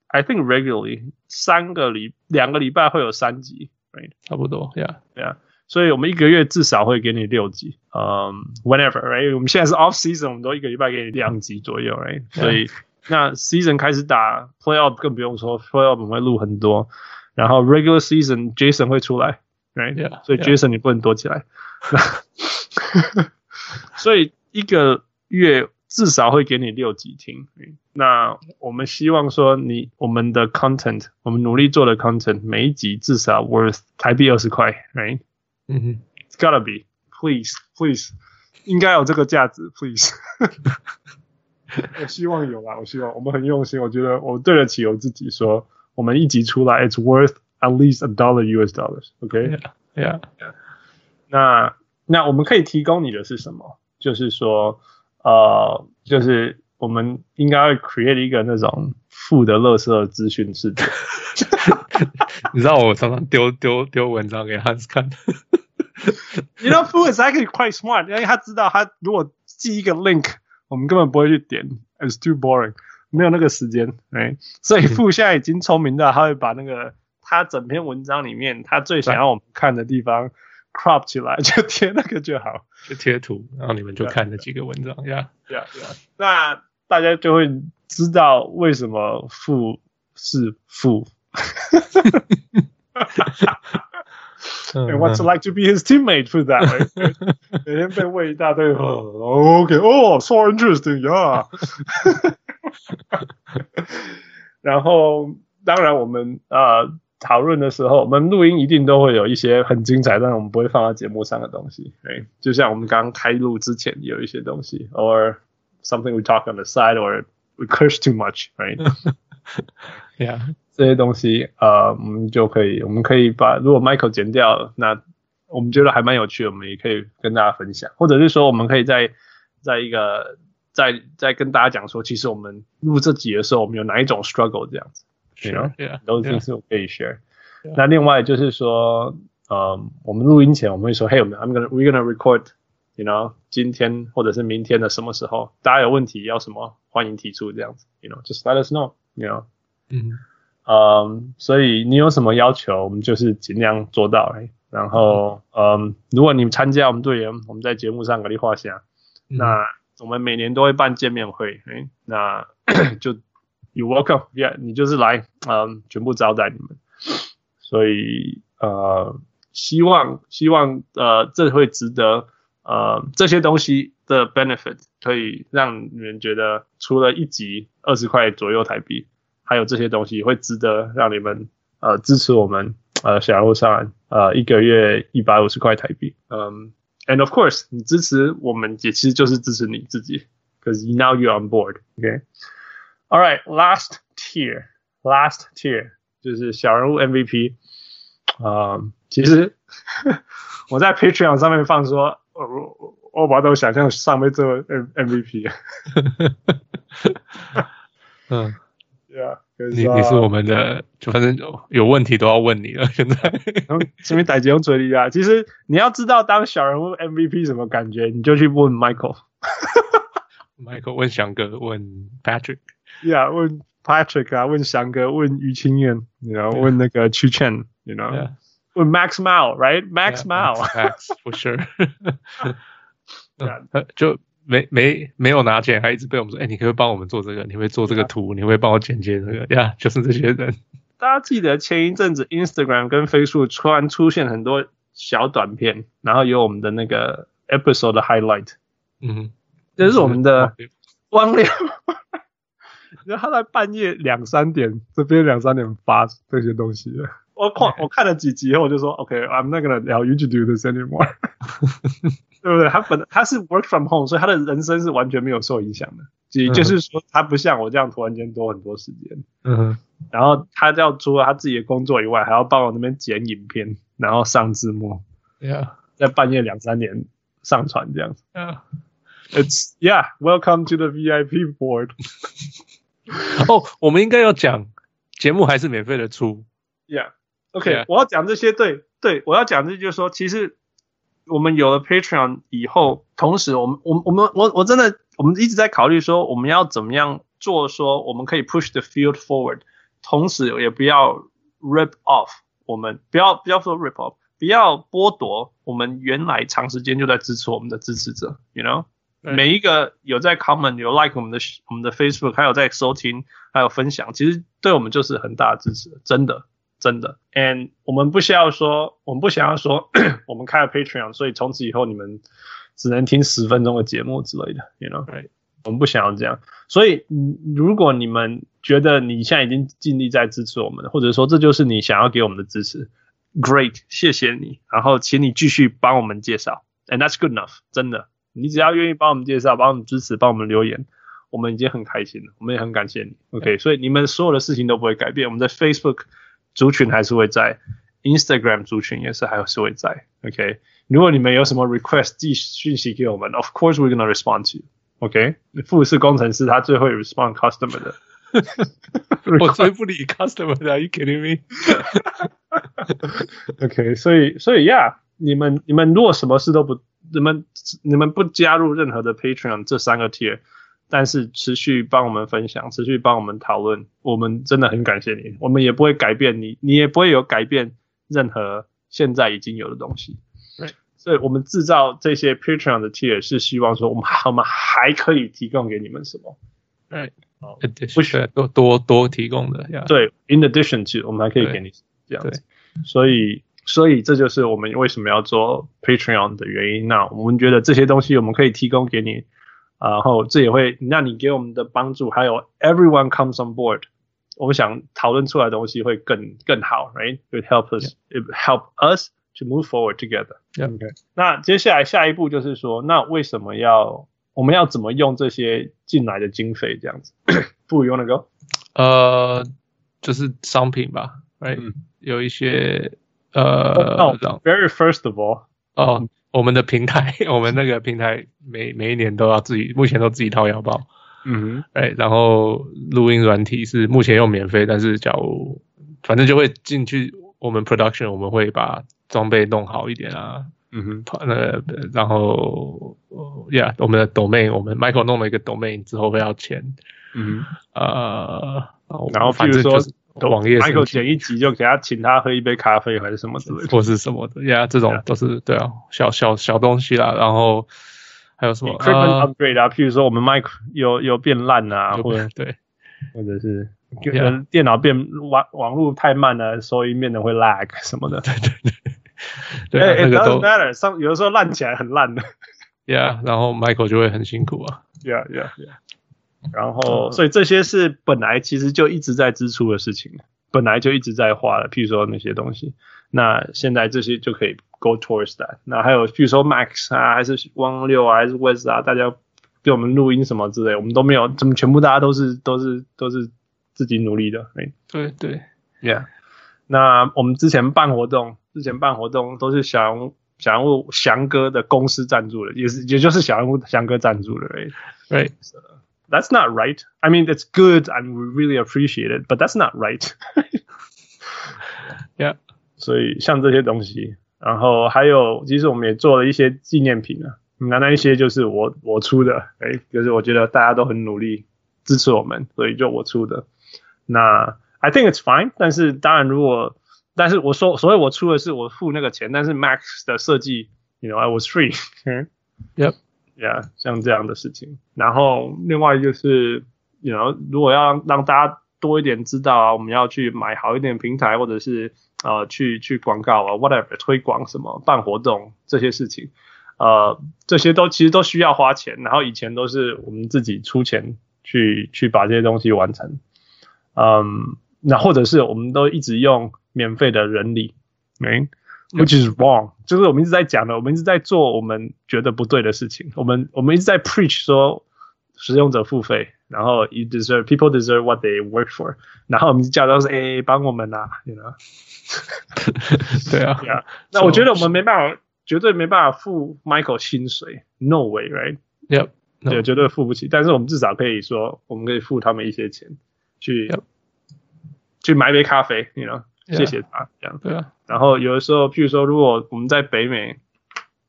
I think regularly 三个礼两个礼拜会有三集，right？差不多，yeah yeah。所以我们一个月至少会给你六集，嗯、um,，whenever，right？我们现在是 off season，我们都一个礼拜给你两集左右，right？. 所以那 season 开始打 playoff 更不用说，playoff 我们会录很多。然后 regular season Jason 会出来，right？、所以 Jason 你不能躲起来。所以一个月至少会给你六集听。那我们希望说你我们的 content，我们努力做的 content，每一集至少 worth 台币二十块，right？嗯哼，It's gotta be，please please，应该有这个价值，please。我希望有啦，我希望我们很用心，我觉得我对得起我自己说。我们一集出来，it's worth at least a dollar US dollars，OK？Yeah，yeah。Okay? Yeah, yeah. 那那我们可以提供你的是什么？就是说，呃，就是我们应该会 create 一个那种负的垃圾资讯世界。你知道我常常丢丢丢文章给 Hans 看。You know, Fu is actually quite smart，因为他知道他如果寄一个 link，我们根本不会去点，it's too boring。没有那个时间，哎，所以傅现在已经聪明到他会把那个他整篇文章里面他最想要我们看的地方 crop 起来，就贴那个就好，就贴图，然后你们就看那几个文章，呀呀呀，那大家就会知道为什么傅是傅。And what's it like to be his teammate for that？每天被喂一大堆，OK，哦，so interesting，yeah。然后，当然，我们呃讨论的时候，我们录音一定都会有一些很精彩，但是我们不会放到节目上的东西。对，就像我们刚刚开录之前有一些东西，or something we talk on the side，or we curse too much，right？Yeah。这些东西，呃，我们就可以，我们可以把，如果 Michael 剪掉了，那我们觉得还蛮有趣的，我们也可以跟大家分享，或者是说，我们可以在在一个，在在跟大家讲说，其实我们录这集的时候，我们有哪一种 struggle 这样子，Sure, yeah, 都是是可以 share。Yeah. 那另外就是说，呃，我们录音前我们会说，Hey，我们 I'm gonna we're gonna record，you know，今天或者是明天的什么时候，大家有问题要什么，欢迎提出这样子，you know，just let us know，you know，嗯、mm。Hmm. 嗯，所以你有什么要求，我们就是尽量做到。然后，嗯，如果你参加我们队员，我们在节目上给你画下。嗯、那我们每年都会办见面会，哎，那 就 you welcome，yeah，你就是来，嗯，全部招待你们。所以，呃，希望希望呃，这会值得，呃，这些东西的 benefit 可以让你们觉得，除了一集二十块左右台币。还有这些东西会值得让你们呃支持我们呃小人物上篮呃一个月一百五十块台币嗯 and of course 你支持我们也其实就是支持你自己 because now you're on board okay all right last tier last tier 就是小人物 MVP 啊、嗯、其实 我在 Patreon 上面放说我我把都想象上面这个 MVP 嗯。Yeah. 你你是我们的，就反正有问题都要问你了。现在，什么打击用嘴里啊？其实你要知道当小人物 MVP 什么感觉，你就去问 Michael。Michael 问翔哥，问 Patrick。Yeah，问 Patrick 啊，问翔哥，问于清燕，然后问那个曲倩，you know，问 Max Mao，right？Max Mao，Max for sure。就。没没没有拿钱，还一直被我们说，哎，你可以帮我们做这个，你会做这个图，你会帮我剪接这个呀就是这些人。大家记得前一阵子 Instagram 跟 Facebook 突然出现很多小短片，然后有我们的那个 episode 的 highlight，嗯，这是我们的汪亮，然后他在半夜两三点，这边两三点发这些东西。我看我看了几集后，我就说，OK，I'm not gonna allow you to do this anymore，对不对？他本他是 work from home，所以他的人生是完全没有受影响的。也就是说，他不像我这样突然间多很多时间。嗯哼。然后他要除了他自己的工作以外，还要帮我那边剪影片，然后上字幕。Yeah，在半夜两三点上传这样子。Yeah，It's yeah，welcome to the VIP board。哦，我们应该要讲节目还是免费的出。Yeah。OK，Yeah. 我要讲这些，对对，我要讲这就是说，其实我们有了 Patreon 以后，同时我们我我们我我真的我们一直在考虑说，我们要怎么样做，说我们可以 push the field forward，同时也不要 rip off，我们不要不要说 rip off，不要剥夺我们原来长时间就在支持我们的支持者，you know，对每一个有在 comment 有 like 我们的我们的 Facebook，还有在收听还有分享，其实对我们就是很大的支持，真的。真的，and 我们不需要说，我们不想要说，我们开了 Patreon，所以从此以后你们只能听十分钟的节目之类的，you know，Right. 我们不想要这样。所以，如果你们觉得你现在已经尽力在支持我们，或者说这就是你想要给我们的支持，Great，谢谢你。然后，请你继续帮我们介绍，and that's good enough。真的，你只要愿意帮我们介绍，帮我们支持，帮我们留言，我们已经很开心了，我们也很感谢你。OK，所以你们所有的事情都不会改变。我们的 Facebook。族群还是会在，Instagram 族群也是还是会在，OK。如果你们有什么 request 寄讯息给我们，Of course we're gonna respond to you，OK。富士工程师他最会 respond customer 的，我最不理 customer 的，Are you kidding me？OK，所以所以 Yeah，你们你们如果什么事都不，你们你们不加入任何的 Patreon 这三个 tier。但是持续帮我们分享，持续帮我们讨论，我们真的很感谢你。我们也不会改变你，你也不会有改变任何现在已经有的东西。对，所以我们制造这些 Patreon 的 tier 是希望说，我们我们还可以提供给你们什么？对，哦，不需要多多多提供的。对，in addition to，我们还可以给你这样子。所以，所以这就是我们为什么要做 Patreon 的原因。那我们觉得这些东西我们可以提供给你。然后这也会让你给我们的帮助，还有 everyone comes on board，我们想讨论出来的东西会更更好，right？It help us, it help us to move forward together. OK。那接下来下一步就是说，那为什么要我们要怎么用这些进来的经费这样子？不用那个，呃，就是商品吧，right？有一些呃，very first of all，哦。我们的平台，我们那个平台每每一年都要自己，目前都自己掏腰包。嗯哼，哎，然后录音软体是目前用免费，但是假如反正就会进去我们 production，我们会把装备弄好一点啊。嗯哼，那然后，yeah，我们的 domain，我们 Michael 弄了一个 domain 之后会要钱。嗯哼，呃，然后比如说。网页，Michael 剪一集就给他请他喝一杯咖啡还是什么之类的，或是什么的呀，这种都是对啊，小小小东西啦。然后还有什么 equipment upgrade 啊？譬如说我们 Mic 有有变烂啊，或者对，或者是电脑变网网络太慢了，收音变得会 lag 什么的。对 对对，对，那个都 matter。上有的时候烂起来很烂的，Yeah，然后 Michael 就会很辛苦啊，Yeah Yeah Yeah。然后，所以这些是本来其实就一直在支出的事情，本来就一直在花的。譬如说那些东西，那现在这些就可以 go towards that。那还有，譬如说 Max 啊，还是汪六啊，还是 Wes 啊，大家给我们录音什么之类，我们都没有，怎么全部大家都是都是都是自己努力的。哎，对对，Yeah。那我们之前办活动，之前办活动都是小人物小人物翔哥的公司赞助的，也是也就是小人物翔哥赞助的，哎，对。that's not right. I mean, it's good and we really appreciate it, but that's not right. yeah. 所以像这些东西，然后还有，其实我们也做了一些纪念品啊。那那一些就是我我出的，哎，就是我觉得大家都很努力支持我们，所以就我出的。那 I think it's fine，但是当然如果，但是我说，所以我出的是我付那个钱，但是 Max 的设计，you know I was free。 Yep。 Yeah，像这样的事情，然后另外就是，you know，如果要让大家多一点知道啊，我们要去买好一点平台，或者是呃去去广告啊，whatever 推广什么办活动这些事情，呃，这些都其实都需要花钱，然后以前都是我们自己出钱去去把这些东西完成，嗯，那或者是我们都一直用免费的人力，没。Which is wrong，就是我们一直在讲的，我们一直在做我们觉得不对的事情。我们我们一直在 preach 说使用者付费，然后 you deserve people deserve what they work for，然后我们就叫他说哎帮我们啊，you know？对啊，对啊。那我觉得我们没办法，绝对没办法付 Michael 薪水，no way，right？Yep，对，绝对付不起。但是我们至少可以说，我们可以付他们一些钱，去 Yep. 去买杯咖啡，you know？谢谢他，这样对啊。然后有的时候，譬如说，如果我们在北美，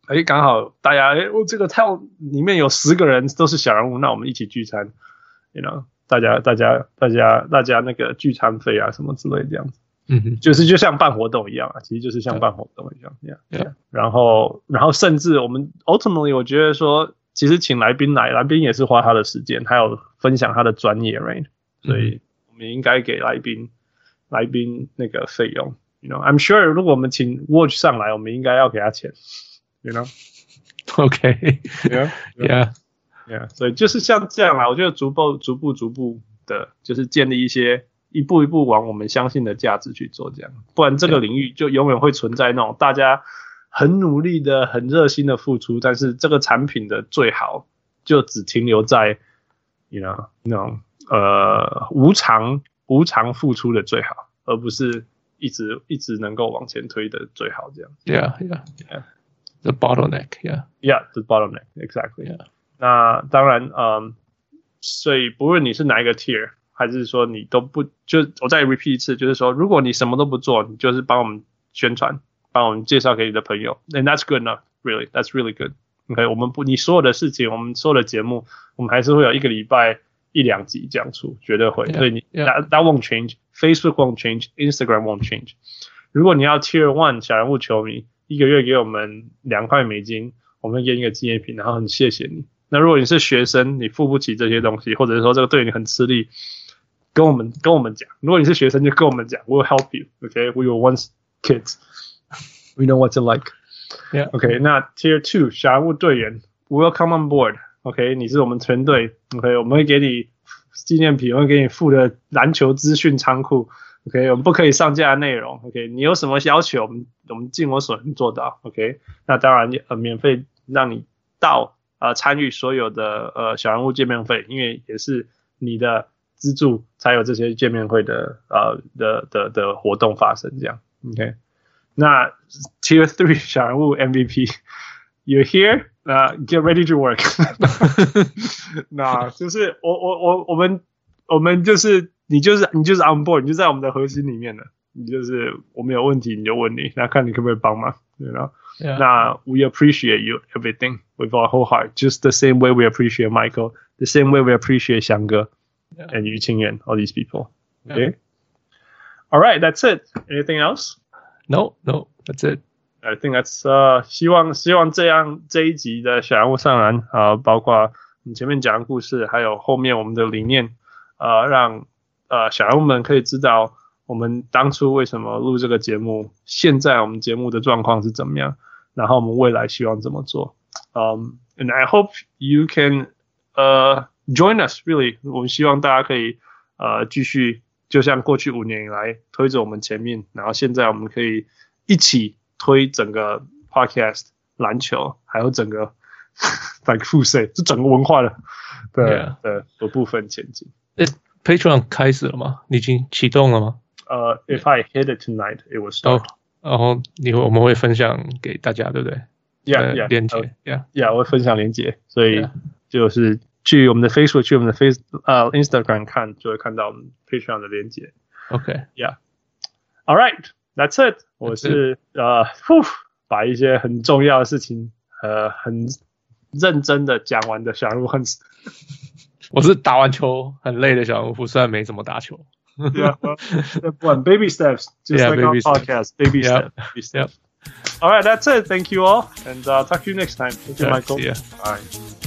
哎，刚好大家，哎，我这个套里面有十个人都是小人物，那我们一起聚餐，you know，大家大家大家大家那个聚餐费啊什么之类这样子，嗯哼，就是就像办活动一样啊，其实就是像办活动一样，这样。然后然后甚至我们 ultimately 我觉得说，其实请来宾来，来宾也是花他的时间，还有分享他的专业，right？所以我们应该给来宾。来宾那个费用，you know，I'm sure 如果我们请 Watch 上来，我们应该要给他钱，you know，OK，yeah，yeah，yeah，所以就是像这样啦，我觉得逐步、逐步、逐步的，就是建立一些一步一步往我们相信的价值去做，这样，不然这个领域就永远会存在那种大家很努力的、很热心的付出，但是这个产品的最好就只停留在，you know，那种呃无偿。无偿付出的最好，而不是一直一直能够往前推的最好，这样。Yeah, yeah, yeah. The bottleneck, yeah, yeah, the bottleneck, exactly. Yeah. 那当然，嗯，所以不论你是哪一个 tier，还是说你都不，就我再 repeat 一次，就是说，如果你什么都不做，你就是帮我们宣传，帮我们介绍给你的朋友，and that's good enough, really, that's really good. OK，我们不，你所有的事情，我们所有的节目，我们还是会有一个礼拜。一两集这样出，绝对会。Yeah, 所以你 yeah. that that won't change. Facebook won't change. Instagram won't change. 如果你要 Tier One 小人物球迷，一个月给我们两块美金，我们给你一个纪念品，然后很谢谢你。那如果你是学生，你付不起这些东西，或者是说这个对你很吃力，跟我们跟我们讲。如果你是学生，就跟我们讲，We'll help you. OK, we were once kids. We know what to like. Yeah. OK, 那 Tier Two 小人物队员，Welcome on board. OK，你是我们团队，OK，我们会给你纪念品，会给你附的篮球资讯仓库，OK，我们不可以上架内容，OK，你有什么要求，我们我们尽我所能做到，OK，那当然呃免费让你到呃参与所有的呃小人物见面会，因为也是你的资助才有这些见面会的呃的的的活动发生这样，OK，那 Tier Three 小人物 MVP，You're here。那、uh, get ready to work 那就是我我我我们我们就是你就是你就是 on board，你就在我们的核心里面的，你就是我们有问题你就问你，那看你可不可以帮忙，对吧？那 we appreciate you everything with our whole heart，just the same way we appreciate Michael，the same way we appreciate 翔哥 yeah. and 于清源 all these people。Okay，all right that's it，anything else？No，no，that's it。 I think that's 呃，希望希望这样这一集的小人物上篮啊、呃，包括你前面讲的故事，还有后面我们的理念，呃，让呃小人物们可以知道我们当初为什么录这个节目，现在我们节目的状况是怎么样，然后我们未来希望怎么做。嗯、um,，and I hope you can 呃、uh, join us really，我们希望大家可以呃继续，就像过去五年以来推着我们前面，然后现在我们可以一起。推整个 podcast 篮球，还有整个 like 复赛，这整个文化的的的的部分前进。诶，Patreon 开始了吗？你已经启动了吗？呃、uh,，If I hit it tonight, it will start. 哦，然后你会我们会分享给大家，对不对？Yeah, yeah. 连结，Yeah, Yeah. 我会分享连接，所以就是去我们的 Facebook，去我们的 Face 呃 Instagram 看，就会看到我们 Patreon 的链接。OK，Yeah，All right，That's it。我是呃，呼，把一些很重要的事情呃很认真的讲完的小人物很。我是打完球很累的小人物，虽然没怎么打球。yeah, one baby steps, just yeah, like our podcast. Baby yep. steps. Baby steps. Yep. All right, that's it. Thank you all, and uh, talk to you next time. Thank you, Michael. Yeah. Bye.